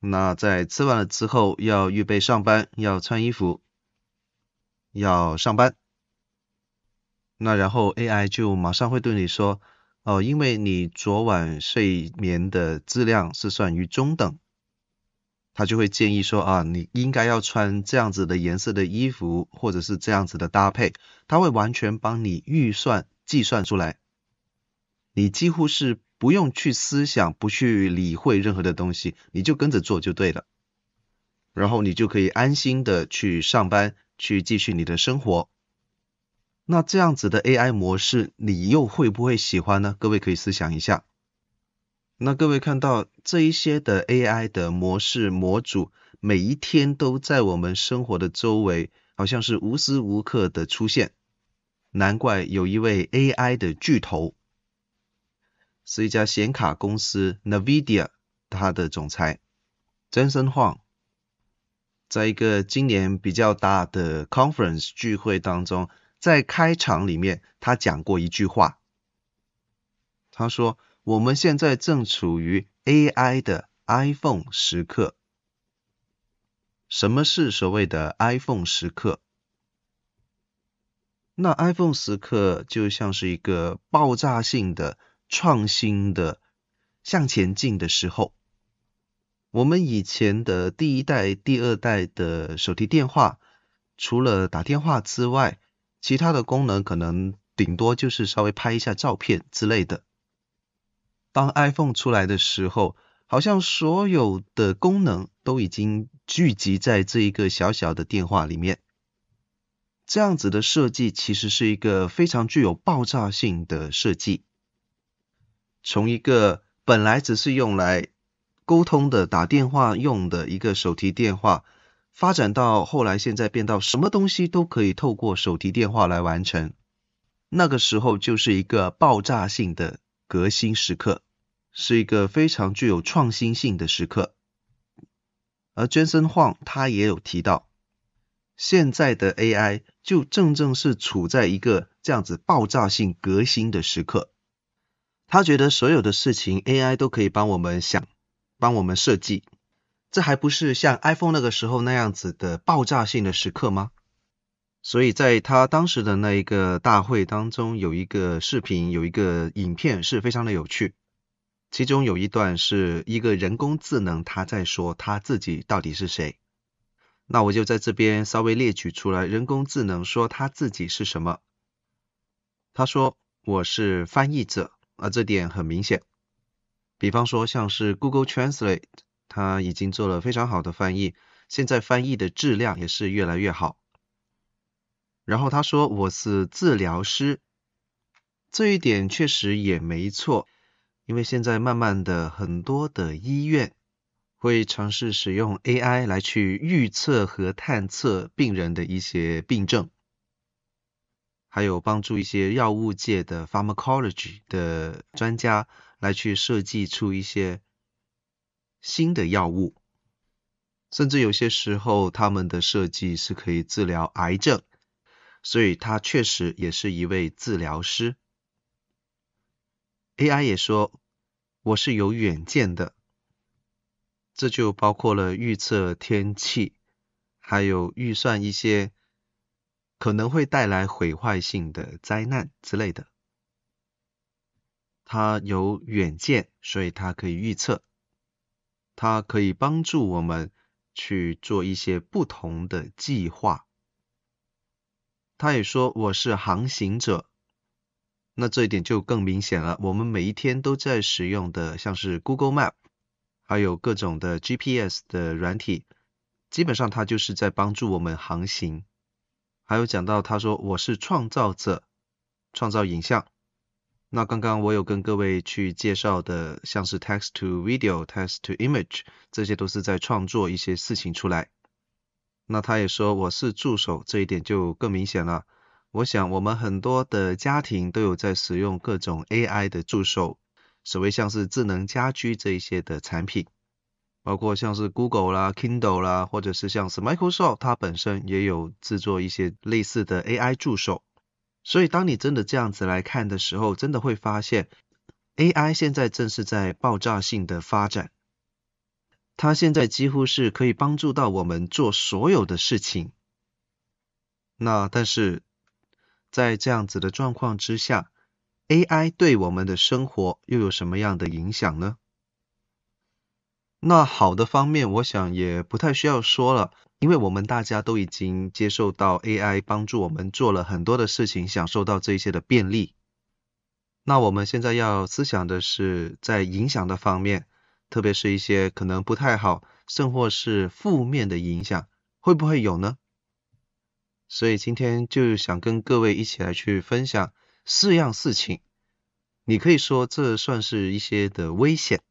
那在吃完了之后，要预备上班，要穿衣服，要上班。那然后 AI 就马上会对你说，哦，因为你昨晚睡眠的质量是算于中等，他就会建议说啊，你应该要穿这样子的颜色的衣服，或者是这样子的搭配，他会完全帮你预算。计算出来，你几乎是不用去思想，不去理会任何的东西，你就跟着做就对了。然后你就可以安心的去上班，去继续你的生活。那这样子的 AI 模式，你又会不会喜欢呢？各位可以思想一下。那各位看到这一些的 AI 的模式模组，每一天都在我们生活的周围，好像是无时无刻的出现。难怪有一位 AI 的巨头，是一家显卡公司 NVIDIA，它的总裁 Jensen Huang，在一个今年比较大的 conference 聚会当中，在开场里面，他讲过一句话，他说：“我们现在正处于 AI 的 iPhone 时刻。”什么是所谓的 iPhone 时刻？那 iPhone 时刻就像是一个爆炸性的创新的向前进的时候。我们以前的第一代、第二代的手提电话，除了打电话之外，其他的功能可能顶多就是稍微拍一下照片之类的。当 iPhone 出来的时候，好像所有的功能都已经聚集在这一个小小的电话里面。这样子的设计其实是一个非常具有爆炸性的设计。从一个本来只是用来沟通的打电话用的一个手提电话，发展到后来现在变到什么东西都可以透过手提电话来完成。那个时候就是一个爆炸性的革新时刻。是一个非常具有创新性的时刻。而 Jensen Huang 他也有提到，现在的 AI 就正正是处在一个这样子爆炸性革新的时刻。他觉得所有的事情 AI 都可以帮我们想，帮我们设计，这还不是像 iPhone 那个时候那样子的爆炸性的时刻吗？所以在他当时的那一个大会当中，有一个视频，有一个影片是非常的有趣。其中有一段是一个人工智能，他在说他自己到底是谁。那我就在这边稍微列举出来，人工智能说他自己是什么？他说我是翻译者，啊这点很明显。比方说像是 Google Translate，他已经做了非常好的翻译，现在翻译的质量也是越来越好。然后他说我是治疗师，这一点确实也没错。因为现在慢慢的很多的医院会尝试使用 AI 来去预测和探测病人的一些病症，还有帮助一些药物界的 pharmacology 的专家来去设计出一些新的药物，甚至有些时候他们的设计是可以治疗癌症，所以他确实也是一位治疗师。AI 也说。我是有远见的，这就包括了预测天气，还有预算一些可能会带来毁坏性的灾难之类的。他有远见，所以他可以预测，他可以帮助我们去做一些不同的计划。他也说我是航行者。那这一点就更明显了。我们每一天都在使用的，像是 Google Map，还有各种的 GPS 的软体，基本上它就是在帮助我们航行。还有讲到他说我是创造者，创造影像。那刚刚我有跟各位去介绍的，像是 Text to Video、Text to Image，这些都是在创作一些事情出来。那他也说我是助手，这一点就更明显了。我想，我们很多的家庭都有在使用各种 AI 的助手，所谓像是智能家居这一些的产品，包括像是 Google 啦、Kindle 啦，或者是像是 Microsoft，它本身也有制作一些类似的 AI 助手。所以，当你真的这样子来看的时候，真的会发现 AI 现在正是在爆炸性的发展，它现在几乎是可以帮助到我们做所有的事情。那但是，在这样子的状况之下，AI 对我们的生活又有什么样的影响呢？那好的方面，我想也不太需要说了，因为我们大家都已经接受到 AI 帮助我们做了很多的事情，享受到这些的便利。那我们现在要思想的是，在影响的方面，特别是一些可能不太好，甚或是负面的影响，会不会有呢？所以今天就想跟各位一起来去分享四样事情，你可以说这算是一些的危险，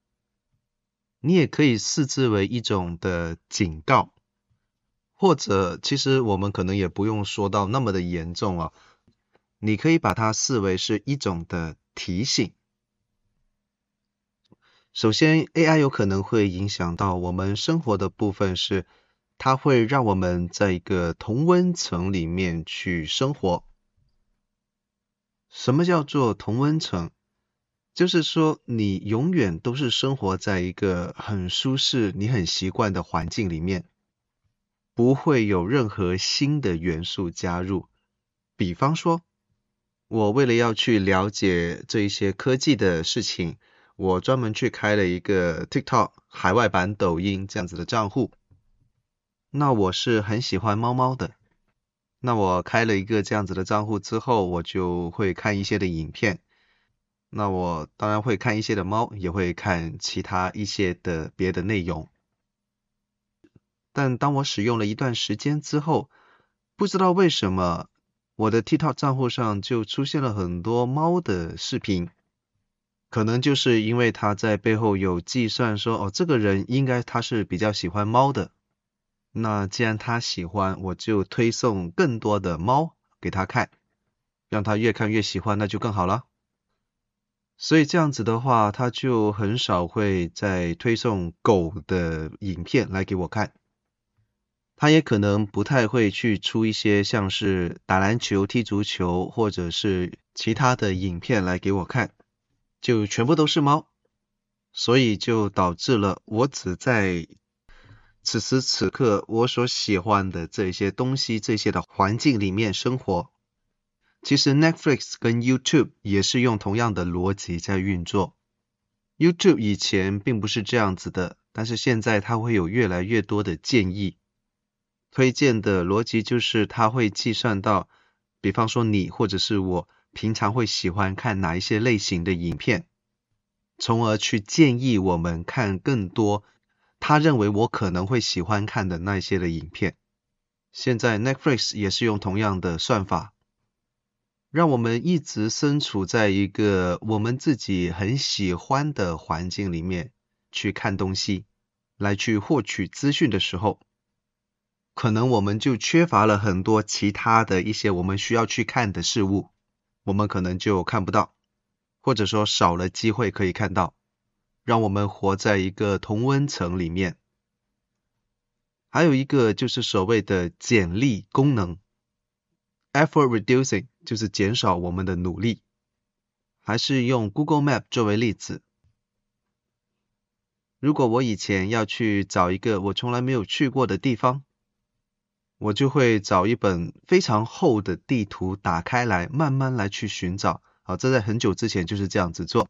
你也可以视之为一种的警告，或者其实我们可能也不用说到那么的严重啊，你可以把它视为是一种的提醒。首先，AI 有可能会影响到我们生活的部分是。它会让我们在一个同温层里面去生活。什么叫做同温层？就是说你永远都是生活在一个很舒适、你很习惯的环境里面，不会有任何新的元素加入。比方说，我为了要去了解这一些科技的事情，我专门去开了一个 TikTok 海外版抖音这样子的账户。那我是很喜欢猫猫的，那我开了一个这样子的账户之后，我就会看一些的影片。那我当然会看一些的猫，也会看其他一些的别的内容。但当我使用了一段时间之后，不知道为什么我的 TikTok 账户上就出现了很多猫的视频，可能就是因为他在背后有计算说，哦，这个人应该他是比较喜欢猫的。那既然他喜欢，我就推送更多的猫给他看，让他越看越喜欢，那就更好了。所以这样子的话，他就很少会再推送狗的影片来给我看。他也可能不太会去出一些像是打篮球、踢足球或者是其他的影片来给我看，就全部都是猫。所以就导致了我只在此时此刻我所喜欢的这些东西、这些的环境里面生活。其实 Netflix 跟 YouTube 也是用同样的逻辑在运作。YouTube 以前并不是这样子的，但是现在它会有越来越多的建议。推荐的逻辑就是它会计算到，比方说你或者是我平常会喜欢看哪一些类型的影片，从而去建议我们看更多他认为我可能会喜欢看的那些的影片。现在 Netflix 也是用同样的算法。让我们一直身处在一个我们自己很喜欢的环境里面去看东西，来去获取资讯的时候，可能我们就缺乏了很多其他的一些我们需要去看的事物，我们可能就看不到，或者说少了机会可以看到，让我们活在一个同温层里面。还有一个就是所谓的简历功能。Effort reducing 就是减少我们的努力，还是用 Google Map 作为例子。如果我以前要去找一个我从来没有去过的地方，我就会找一本非常厚的地图打开来，慢慢来去寻找。好，这在很久之前就是这样子做，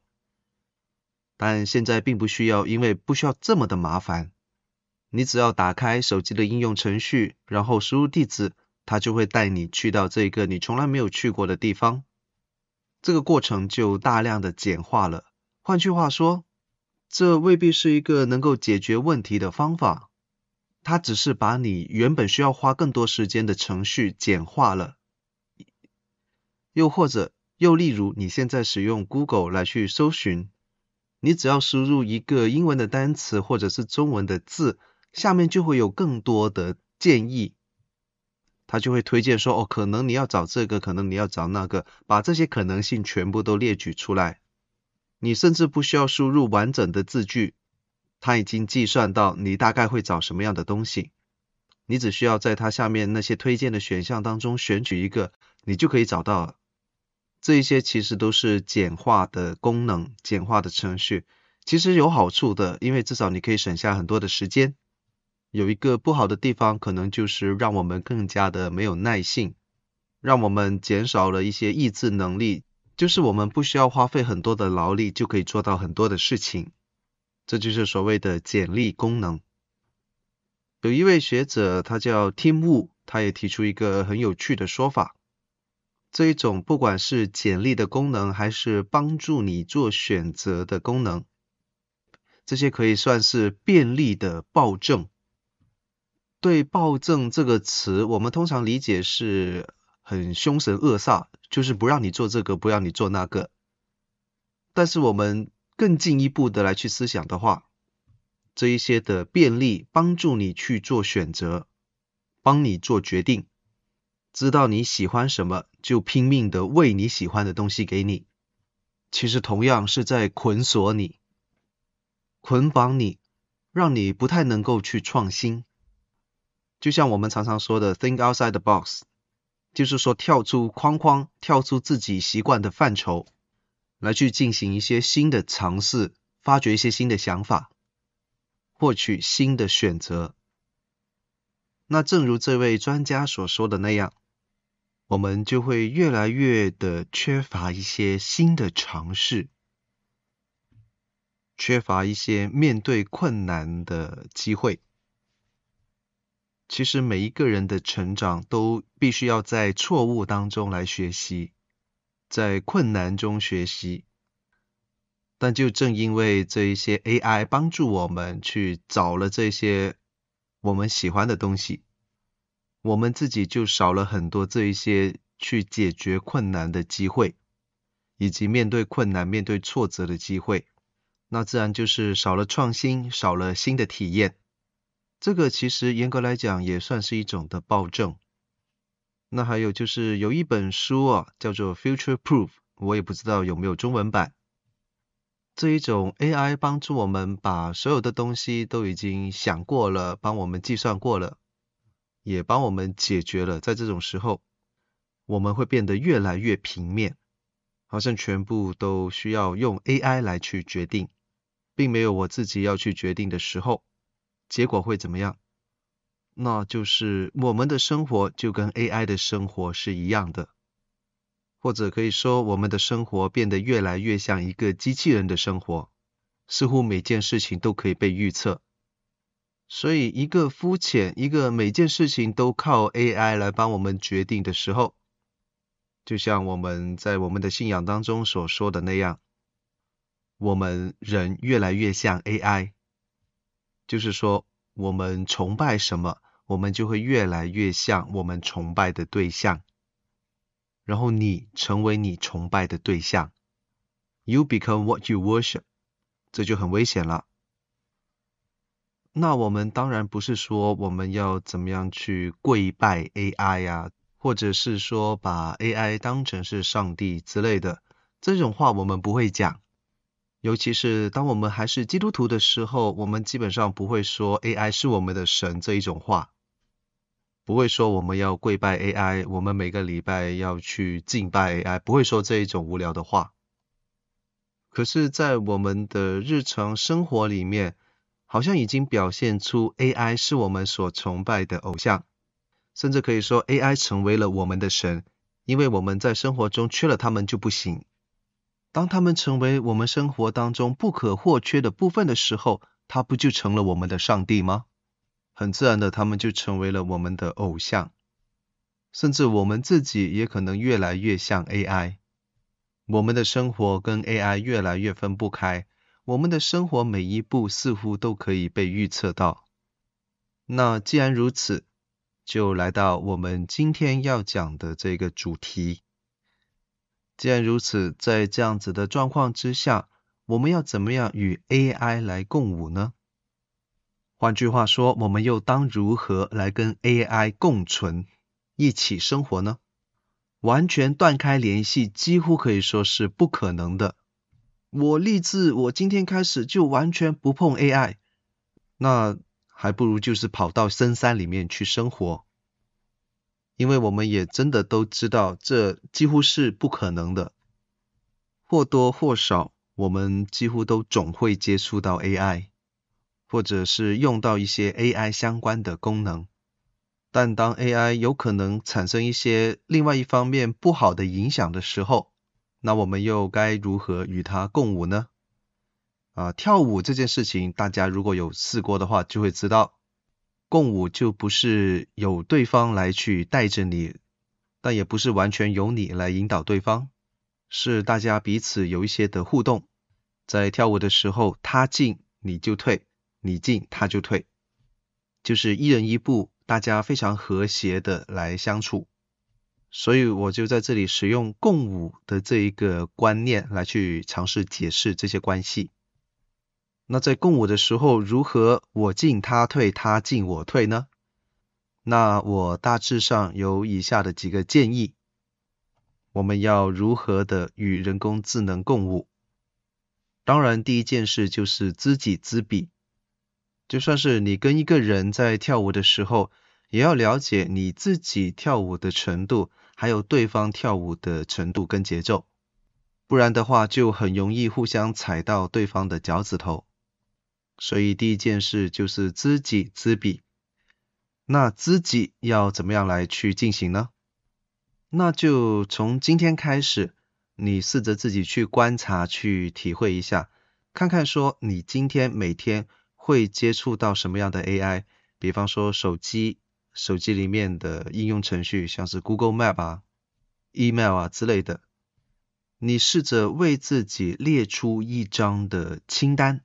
但现在并不需要，因为不需要这么的麻烦。你只要打开手机的应用程序，然后输入地址。它就会带你去到这个你从来没有去过的地方，这个过程就大量的简化了。换句话说，这未必是一个能够解决问题的方法，它只是把你原本需要花更多时间的程序简化了。又或者，又例如你现在使用 Google 来去搜寻，你只要输入一个英文的单词或者是中文的字，下面就会有更多的建议。他就会推荐说，哦，可能你要找这个，可能你要找那个，把这些可能性全部都列举出来。你甚至不需要输入完整的字句，他已经计算到你大概会找什么样的东西。你只需要在它下面那些推荐的选项当中选取一个，你就可以找到了。这一些其实都是简化的功能，简化的程序，其实有好处的，因为至少你可以省下很多的时间。有一个不好的地方，可能就是让我们更加的没有耐性，让我们减少了一些意志能力，就是我们不需要花费很多的劳力就可以做到很多的事情，这就是所谓的简历功能。有一位学者，他叫 Tim Wu，他也提出一个很有趣的说法，这一种不管是简历的功能，还是帮助你做选择的功能，这些可以算是便利的暴政。对暴政这个词，我们通常理解是很凶神恶煞，就是不让你做这个，不让你做那个。但是我们更进一步的来去思想的话，这一些的便利帮助你去做选择，帮你做决定，知道你喜欢什么，就拼命的喂你喜欢的东西给你。其实同样是在捆锁你，捆绑你，让你不太能够去创新。就像我们常常说的 “think outside the box”，就是说跳出框框，跳出自己习惯的范畴，来去进行一些新的尝试，发掘一些新的想法，获取新的选择。那正如这位专家所说的那样，我们就会越来越的缺乏一些新的尝试，缺乏一些面对困难的机会。其实每一个人的成长都必须要在错误当中来学习，在困难中学习。但就正因为这一些 AI 帮助我们去找了这些我们喜欢的东西，我们自己就少了很多这一些去解决困难的机会，以及面对困难、面对挫折的机会。那自然就是少了创新，少了新的体验。这个其实严格来讲也算是一种的暴政。那还有就是有一本书啊，叫做《Future Proof》，我也不知道有没有中文版。这一种 AI 帮助我们把所有的东西都已经想过了，帮我们计算过了，也帮我们解决了。在这种时候，我们会变得越来越平面，好像全部都需要用 AI 来去决定，并没有我自己要去决定的时候，结果会怎么样？那就是我们的生活就跟 AI 的生活是一样的。或者可以说，我们的生活变得越来越像一个机器人的生活，似乎每件事情都可以被预测。所以，一个肤浅、一个每件事情都靠 AI 来帮我们决定的时候，就像我们在我们的信仰当中所说的那样，我们人越来越像 AI，就是说，我们崇拜什么，我们就会越来越像我们崇拜的对象。然后你成为你崇拜的对象，You become what you worship，这就很危险了。那我们当然不是说我们要怎么样去跪拜 AI 呀，或者是说把 AI 当成是上帝之类的，这种话我们不会讲。尤其是当我们还是基督徒的时候，我们基本上不会说 AI 是我们的神这一种话。不会说我们要跪拜 AI，我们每个礼拜要去敬拜 AI，不会说这一种无聊的话。可是，在我们的日常生活里面，好像已经表现出 AI 是我们所崇拜的偶像，甚至可以说 AI 成为了我们的神，因为我们在生活中缺了他们就不行。当他们成为我们生活当中不可或缺的部分的时候，他不就成了我们的上帝吗？很自然的，他们就成为了我们的偶像，甚至我们自己也可能越来越像 AI。我们的生活跟 AI 越来越分不开，我们的生活每一步似乎都可以被预测到。那既然如此，就来到我们今天要讲的这个主题。既然如此，在这样子的状况之下，我们要怎么样与 AI 来共舞呢？换句话说，我们又当如何来跟 AI 共存，一起生活呢？完全断开联系，几乎可以说是不可能的。我立志，我今天开始就完全不碰 AI，那还不如就是跑到深山里面去生活，因为我们也真的都知道，这几乎是不可能的。或多或少，我们几乎都总会接触到 AI。或者是用到一些 AI 相关的功能，但当 AI 有可能产生一些另外一方面不好的影响的时候，那我们又该如何与它共舞呢？啊，跳舞这件事情，大家如果有试过的话，就会知道，共舞就不是有对方来去带着你，但也不是完全由你来引导对方，是大家彼此有一些的互动，在跳舞的时候，他进你就退。你进他就退，就是一人一步，大家非常和谐的来相处。所以我就在这里使用共舞的这一个观念来去尝试解释这些关系。那在共舞的时候，如何我进他退，他进我退呢？那我大致上有以下的几个建议：我们要如何的与人工智能共舞？当然，第一件事就是知己知彼。就算是你跟一个人在跳舞的时候，也要了解你自己跳舞的程度，还有对方跳舞的程度跟节奏，不然的话就很容易互相踩到对方的脚趾头。所以第一件事就是知己知彼。那知己要怎么样来去进行呢？那就从今天开始，你试着自己去观察、去体会一下，看看说你今天每天。会接触到什么样的 AI？比方说手机，手机里面的应用程序，像是 Google Map 啊、Email 啊之类的。你试着为自己列出一张的清单。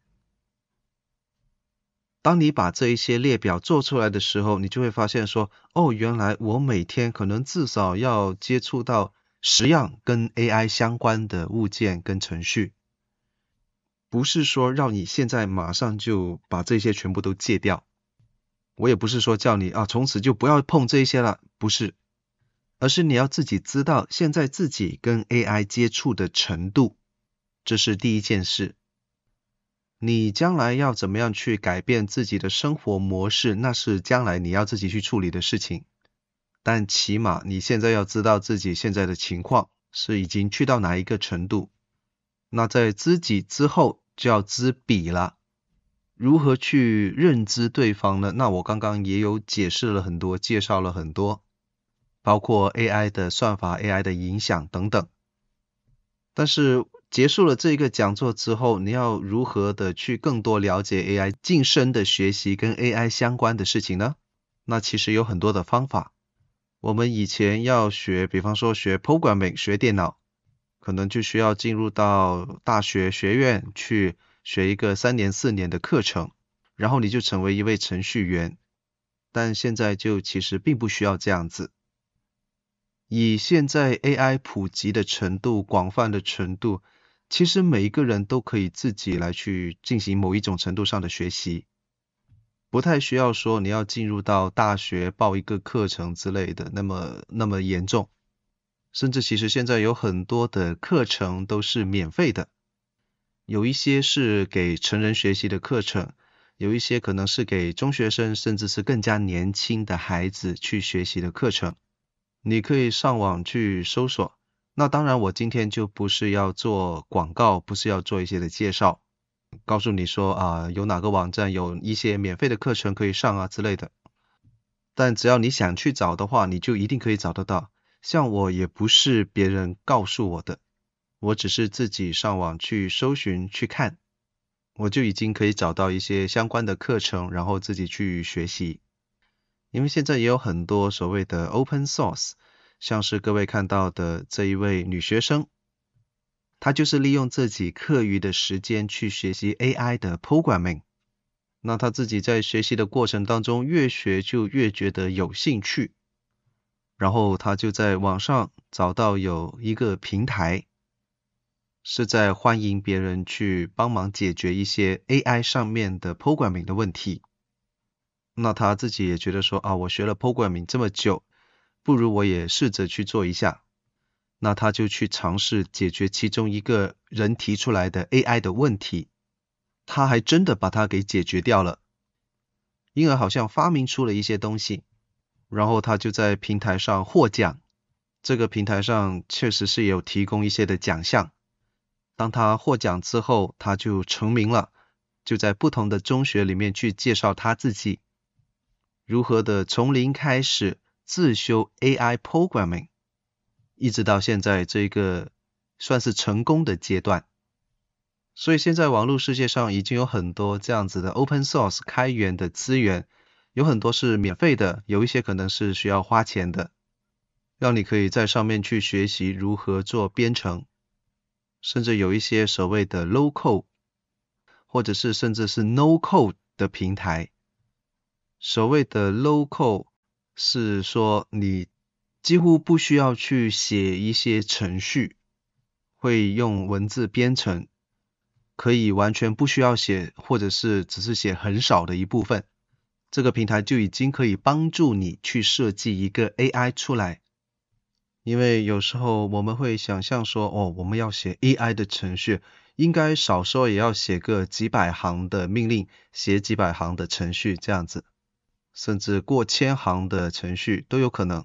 当你把这一些列表做出来的时候，你就会发现说，哦，原来我每天可能至少要接触到十样跟 AI 相关的物件跟程序。不是说让你现在马上就把这些全部都戒掉，我也不是说叫你啊从此就不要碰这些了，不是，而是你要自己知道现在自己跟 AI 接触的程度，这是第一件事。你将来要怎么样去改变自己的生活模式，那是将来你要自己去处理的事情。但起码你现在要知道自己现在的情况是已经去到哪一个程度。那在知己之后就要知彼了。如何去认知对方呢？那我刚刚也有解释了很多，介绍了很多，包括 AI 的算法、AI 的影响等等。但是结束了这个讲座之后，你要如何的去更多了解 AI，晋升的学习跟 AI 相关的事情呢？那其实有很多的方法。我们以前要学，比方说学 programming，学电脑，可能就需要进入到大学学院去。学一个三年四年的课程，然后你就成为一位程序员。但现在就其实并不需要这样子。以现在 AI 普及的程度、广泛的程度，其实每一个人都可以自己来去进行某一种程度上的学习，不太需要说你要进入到大学报一个课程之类的，那么那么严重。甚至其实现在有很多的课程都是免费的。有一些是给成人学习的课程，有一些可能是给中学生，甚至是更加年轻的孩子去学习的课程。你可以上网去搜索。那当然，我今天就不是要做广告，不是要做一些的介绍，告诉你说啊，有哪个网站有一些免费的课程可以上啊之类的。但只要你想去找的话，你就一定可以找得到。像我也不是别人告诉我的。我只是自己上网去搜寻去看，我就已经可以找到一些相关的课程，然后自己去学习。因为现在也有很多所谓的 open source，像是各位看到的这一位女学生，她就是利用自己课余的时间去学习 AI 的 programming。那她自己在学习的过程当中，越学就越觉得有兴趣，然后他就在网上找到有一个平台。是在欢迎别人去帮忙解决一些 AI 上面的 programming 的问题。那他自己也觉得说啊，我学了 programming 这么久，不如我也试着去做一下。那他就去尝试解决其中一个人提出来的 AI 的问题，他还真的把它给解决掉了，因而好像发明出了一些东西。然后他就在平台上获奖，这个平台上确实是有提供一些的奖项。当他获奖之后，他就成名了，就在不同的中学里面去介绍他自己如何的从零开始自修 AI programming，一直到现在这个算是成功的阶段。所以现在网络世界上已经有很多这样子的 open source 开源的资源，有很多是免费的，有一些可能是需要花钱的，让你可以在上面去学习如何做编程。甚至有一些所谓的 low code，或者是甚至是 no code 的平台。所谓的 low code 是说你几乎不需要去写一些程序，会用文字编程，可以完全不需要写，或者是只是写很少的一部分，这个平台就已经可以帮助你去设计一个 AI 出来。因为有时候我们会想象说，哦，我们要写 AI 的程序，应该少说也要写个几百行的命令，写几百行的程序这样子，甚至过千行的程序都有可能，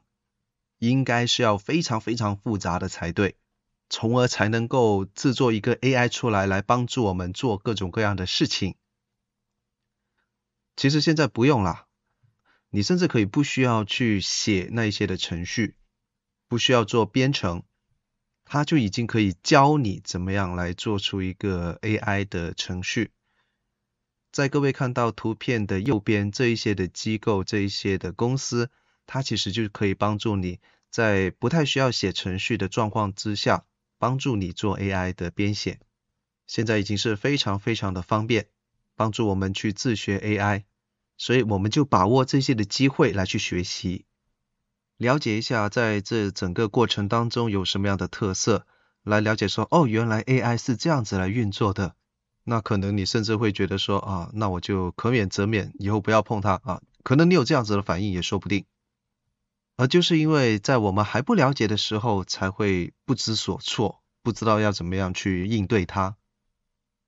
应该是要非常非常复杂的才对，从而才能够制作一个 AI 出来，来帮助我们做各种各样的事情。其实现在不用啦，你甚至可以不需要去写那一些的程序。不需要做编程，它就已经可以教你怎么样来做出一个 AI 的程序。在各位看到图片的右边这一些的机构，这一些的公司，它其实就可以帮助你在不太需要写程序的状况之下，帮助你做 AI 的编写。现在已经是非常非常的方便，帮助我们去自学 AI，所以我们就把握这些的机会来去学习。了解一下，在这整个过程当中有什么样的特色，来了解说，哦，原来 AI 是这样子来运作的。那可能你甚至会觉得说，啊，那我就可免则免，以后不要碰它啊。可能你有这样子的反应也说不定。而就是因为在我们还不了解的时候，才会不知所措，不知道要怎么样去应对它。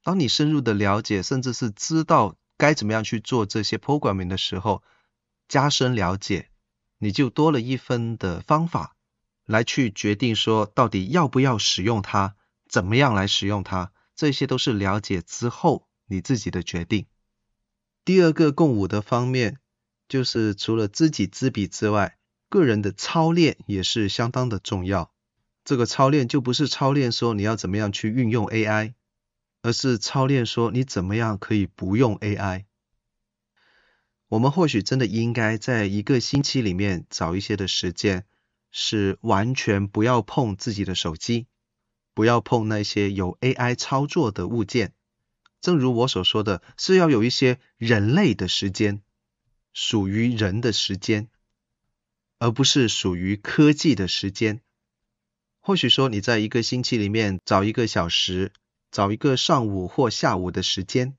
当你深入的了解，甚至是知道该怎么样去做这些 programming 的时候，加深了解，你就多了一分的方法来去决定说到底要不要使用它，怎么样来使用它，这些都是了解之后你自己的决定。第二个共舞的方面，就是除了知己知彼之外，个人的操练也是相当的重要。这个操练就不是操练说你要怎么样去运用 AI。而是操练说你怎么样可以不用 AI。我们或许真的应该在一个星期里面找一些的时间，是完全不要碰自己的手机，不要碰那些有 AI 操作的物件。正如我所说的，是要有一些人类的时间，属于人的时间，而不是属于科技的时间。或许说你在一个星期里面找一个小时。找一个上午或下午的时间，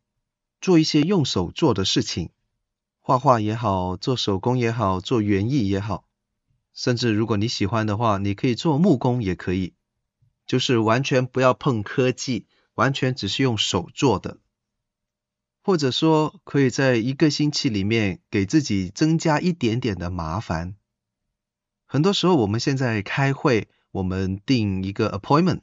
做一些用手做的事情，画画也好，做手工也好，做园艺也好，甚至如果你喜欢的话，你可以做木工也可以，就是完全不要碰科技，完全只是用手做的，或者说可以在一个星期里面给自己增加一点点的麻烦。很多时候我们现在开会，我们订一个 appointment。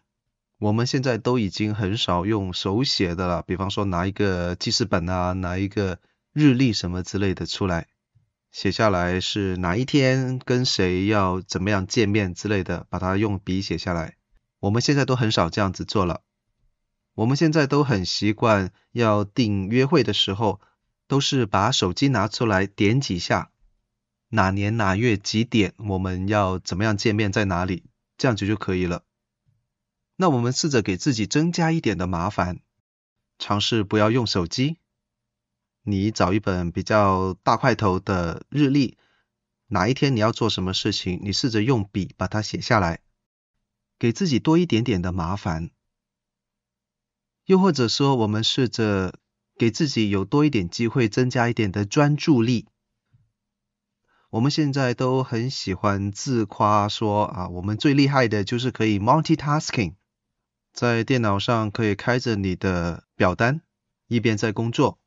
我们现在都已经很少用手写的了，比方说拿一个记事本啊，拿一个日历什么之类的出来，写下来是哪一天跟谁要怎么样见面之类的，把它用笔写下来。我们现在都很少这样子做了。我们现在都很习惯要订约会的时候，都是把手机拿出来点几下，哪年哪月几点我们要怎么样见面，在哪里，这样子就可以了。那我们试着给自己增加一点的麻烦，尝试不要用手机。你找一本比较大块头的日历，哪一天你要做什么事情，你试着用笔把它写下来，给自己多一点点的麻烦。又或者说，我们试着给自己有多一点机会，增加一点的专注力。我们现在都很喜欢自夸说啊，我们最厉害的就是可以 multitasking。在电脑上可以开着你的表单，一边在工作，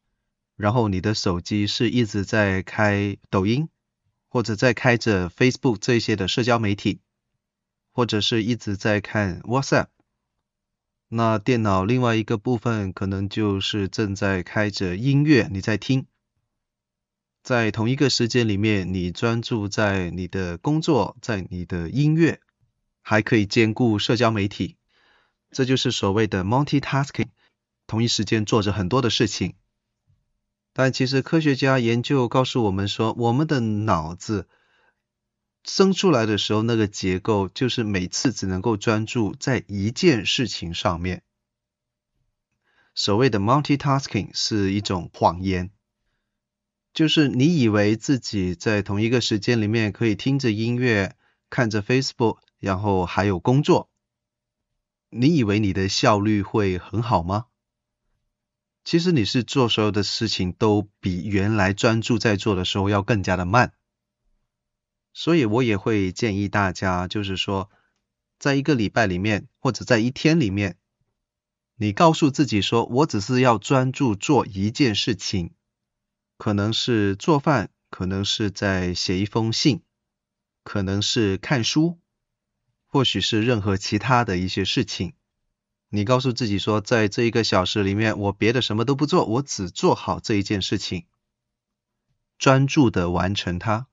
然后你的手机是一直在开抖音，或者在开着 Facebook 这些的社交媒体，或者是一直在看 WhatsApp。那电脑另外一个部分可能就是正在开着音乐，你在听。在同一个时间里面，你专注在你的工作，在你的音乐，还可以兼顾社交媒体。这就是所谓的 multitasking，同一时间做着很多的事情。但其实科学家研究告诉我们说，我们的脑子生出来的时候，那个结构就是每次只能够专注在一件事情上面。所谓的 multitasking 是一种谎言，就是你以为自己在同一个时间里面可以听着音乐、看着 Facebook，然后还有工作。你以为你的效率会很好吗？其实你是做所有的事情都比原来专注在做的时候要更加的慢。所以我也会建议大家，就是说，在一个礼拜里面，或者在一天里面，你告诉自己说，我只是要专注做一件事情，可能是做饭，可能是在写一封信，可能是看书。或许是任何其他的一些事情，你告诉自己说，在这一个小时里面，我别的什么都不做，我只做好这一件事情，专注的完成它。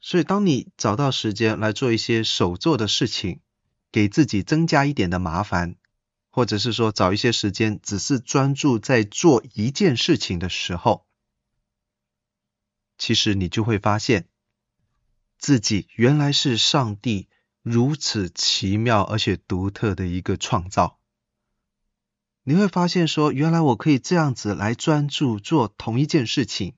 所以，当你找到时间来做一些手做的事情，给自己增加一点的麻烦，或者是说找一些时间，只是专注在做一件事情的时候，其实你就会发现，自己原来是上帝。如此奇妙而且独特的一个创造，你会发现说，原来我可以这样子来专注做同一件事情。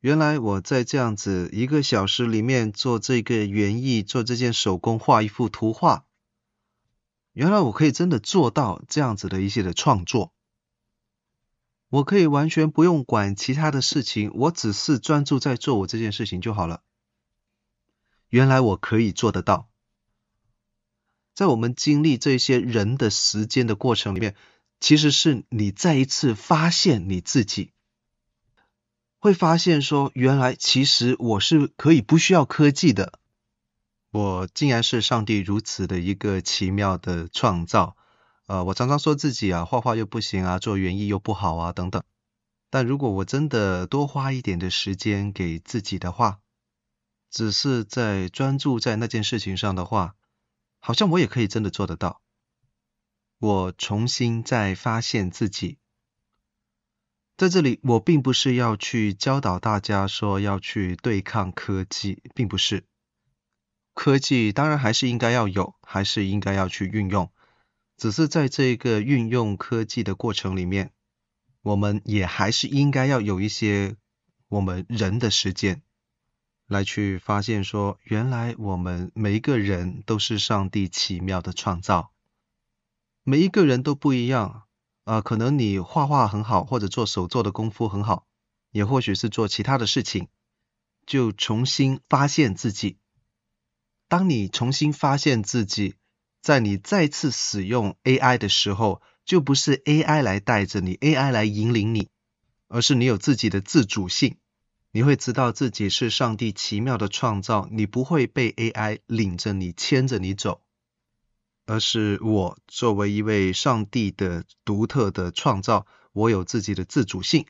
原来我在这样子一个小时里面做这个园艺，做这件手工，画一幅图画。原来我可以真的做到这样子的一些的创作。我可以完全不用管其他的事情，我只是专注在做我这件事情就好了。原来我可以做得到。在我们经历这些人的时间的过程里面，其实是你再一次发现你自己，会发现说，原来其实我是可以不需要科技的，我竟然是上帝如此的一个奇妙的创造。呃，我常常说自己啊，画画又不行啊，做园艺又不好啊，等等。但如果我真的多花一点的时间给自己的话，只是在专注在那件事情上的话，好像我也可以真的做得到。我重新再发现自己，在这里，我并不是要去教导大家说要去对抗科技，并不是。科技当然还是应该要有，还是应该要去运用，只是在这个运用科技的过程里面，我们也还是应该要有一些我们人的时间，来去发现说，原来我们每一个人都是上帝奇妙的创造。每一个人都不一样啊，可能你画画很好，或者做手作的功夫很好，也或许是做其他的事情，就重新发现自己。当你重新发现自己，在你再次使用 AI 的时候，就不是 AI 来带着你，AI 来引领你，而是你有自己的自主性。你会知道自己是上帝奇妙的创造，你不会被 AI 领着你，牵着你走。而是我作为一位上帝的独特的创造，我有自己的自主性，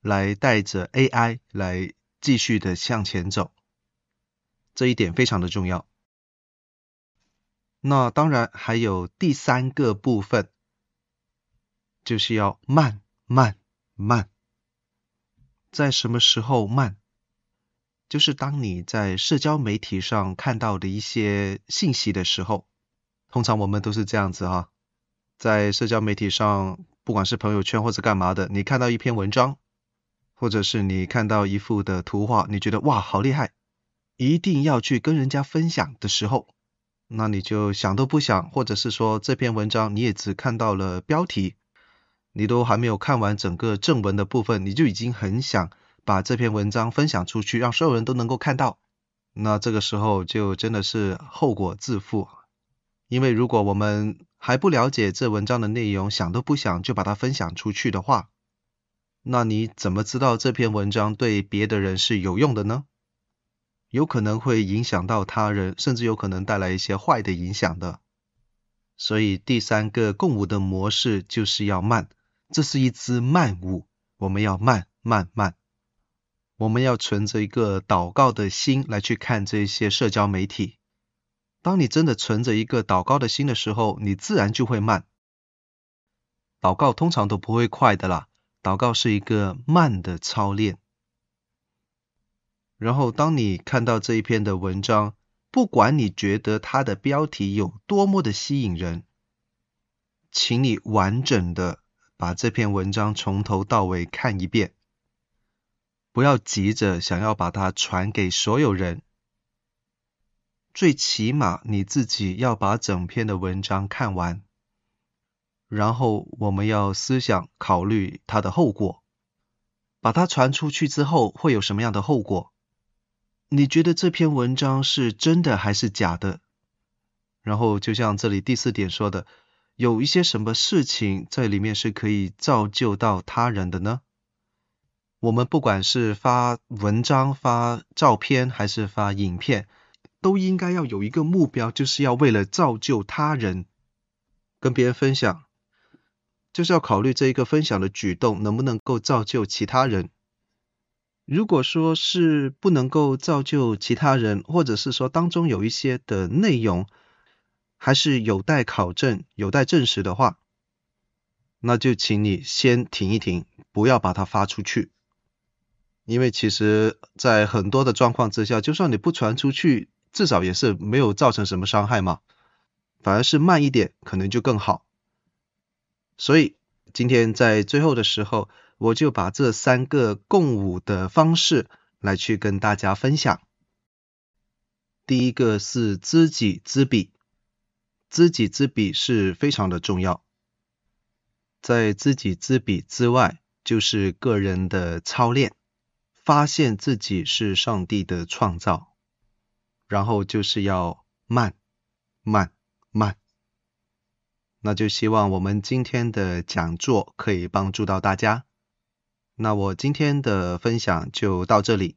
来带着 AI 来继续的向前走，这一点非常的重要。那当然还有第三个部分，就是要慢慢慢。在什么时候慢？就是当你在社交媒体上看到的一些信息的时候。通常我们都是这样子哈，在社交媒体上，不管是朋友圈或者干嘛的，你看到一篇文章，或者是你看到一幅的图画，你觉得哇，好厉害，一定要去跟人家分享的时候，那你就想都不想，或者是说这篇文章你也只看到了标题，你都还没有看完整个正文的部分，你就已经很想把这篇文章分享出去，让所有人都能够看到，那这个时候就真的是后果自负。因为如果我们还不了解这文章的内容，想都不想就把它分享出去的话，那你怎么知道这篇文章对别的人是有用的呢？有可能会影响到他人，甚至有可能带来一些坏的影响的。所以第三个共舞的模式就是要慢，这是一支慢舞，我们要慢慢慢，我们要存着一个祷告的心来去看这些社交媒体。当你真的存着一个祷告的心的时候，你自然就会慢。祷告通常都不会快的啦，祷告是一个慢的操练。然后，当你看到这一篇的文章，不管你觉得它的标题有多么的吸引人，请你完整的把这篇文章从头到尾看一遍，不要急着想要把它传给所有人。最起码你自己要把整篇的文章看完，然后我们要思想考虑它的后果。把它传出去之后会有什么样的后果？你觉得这篇文章是真的还是假的？然后就像这里第四点说的，有一些什么事情在里面是可以造就到他人的呢？我们不管是发文章、发照片还是发影片。都应该要有一个目标，就是要为了造就他人，跟别人分享，就是要考虑这一个分享的举动能不能够造就其他人。如果说是不能够造就其他人，或者是说当中有一些的内容还是有待考证、有待证实的话，那就请你先停一停，不要把它发出去。因为其实，在很多的状况之下，就算你不传出去，至少也是没有造成什么伤害嘛，反而是慢一点可能就更好。所以今天在最后的时候，我就把这三个共舞的方式来去跟大家分享。第一个是知己知彼，知己知彼是非常的重要。在知己知彼之外，就是个人的操练，发现自己是上帝的创造。然后就是要慢，慢，慢。那就希望我们今天的讲座可以帮助到大家。那我今天的分享就到这里。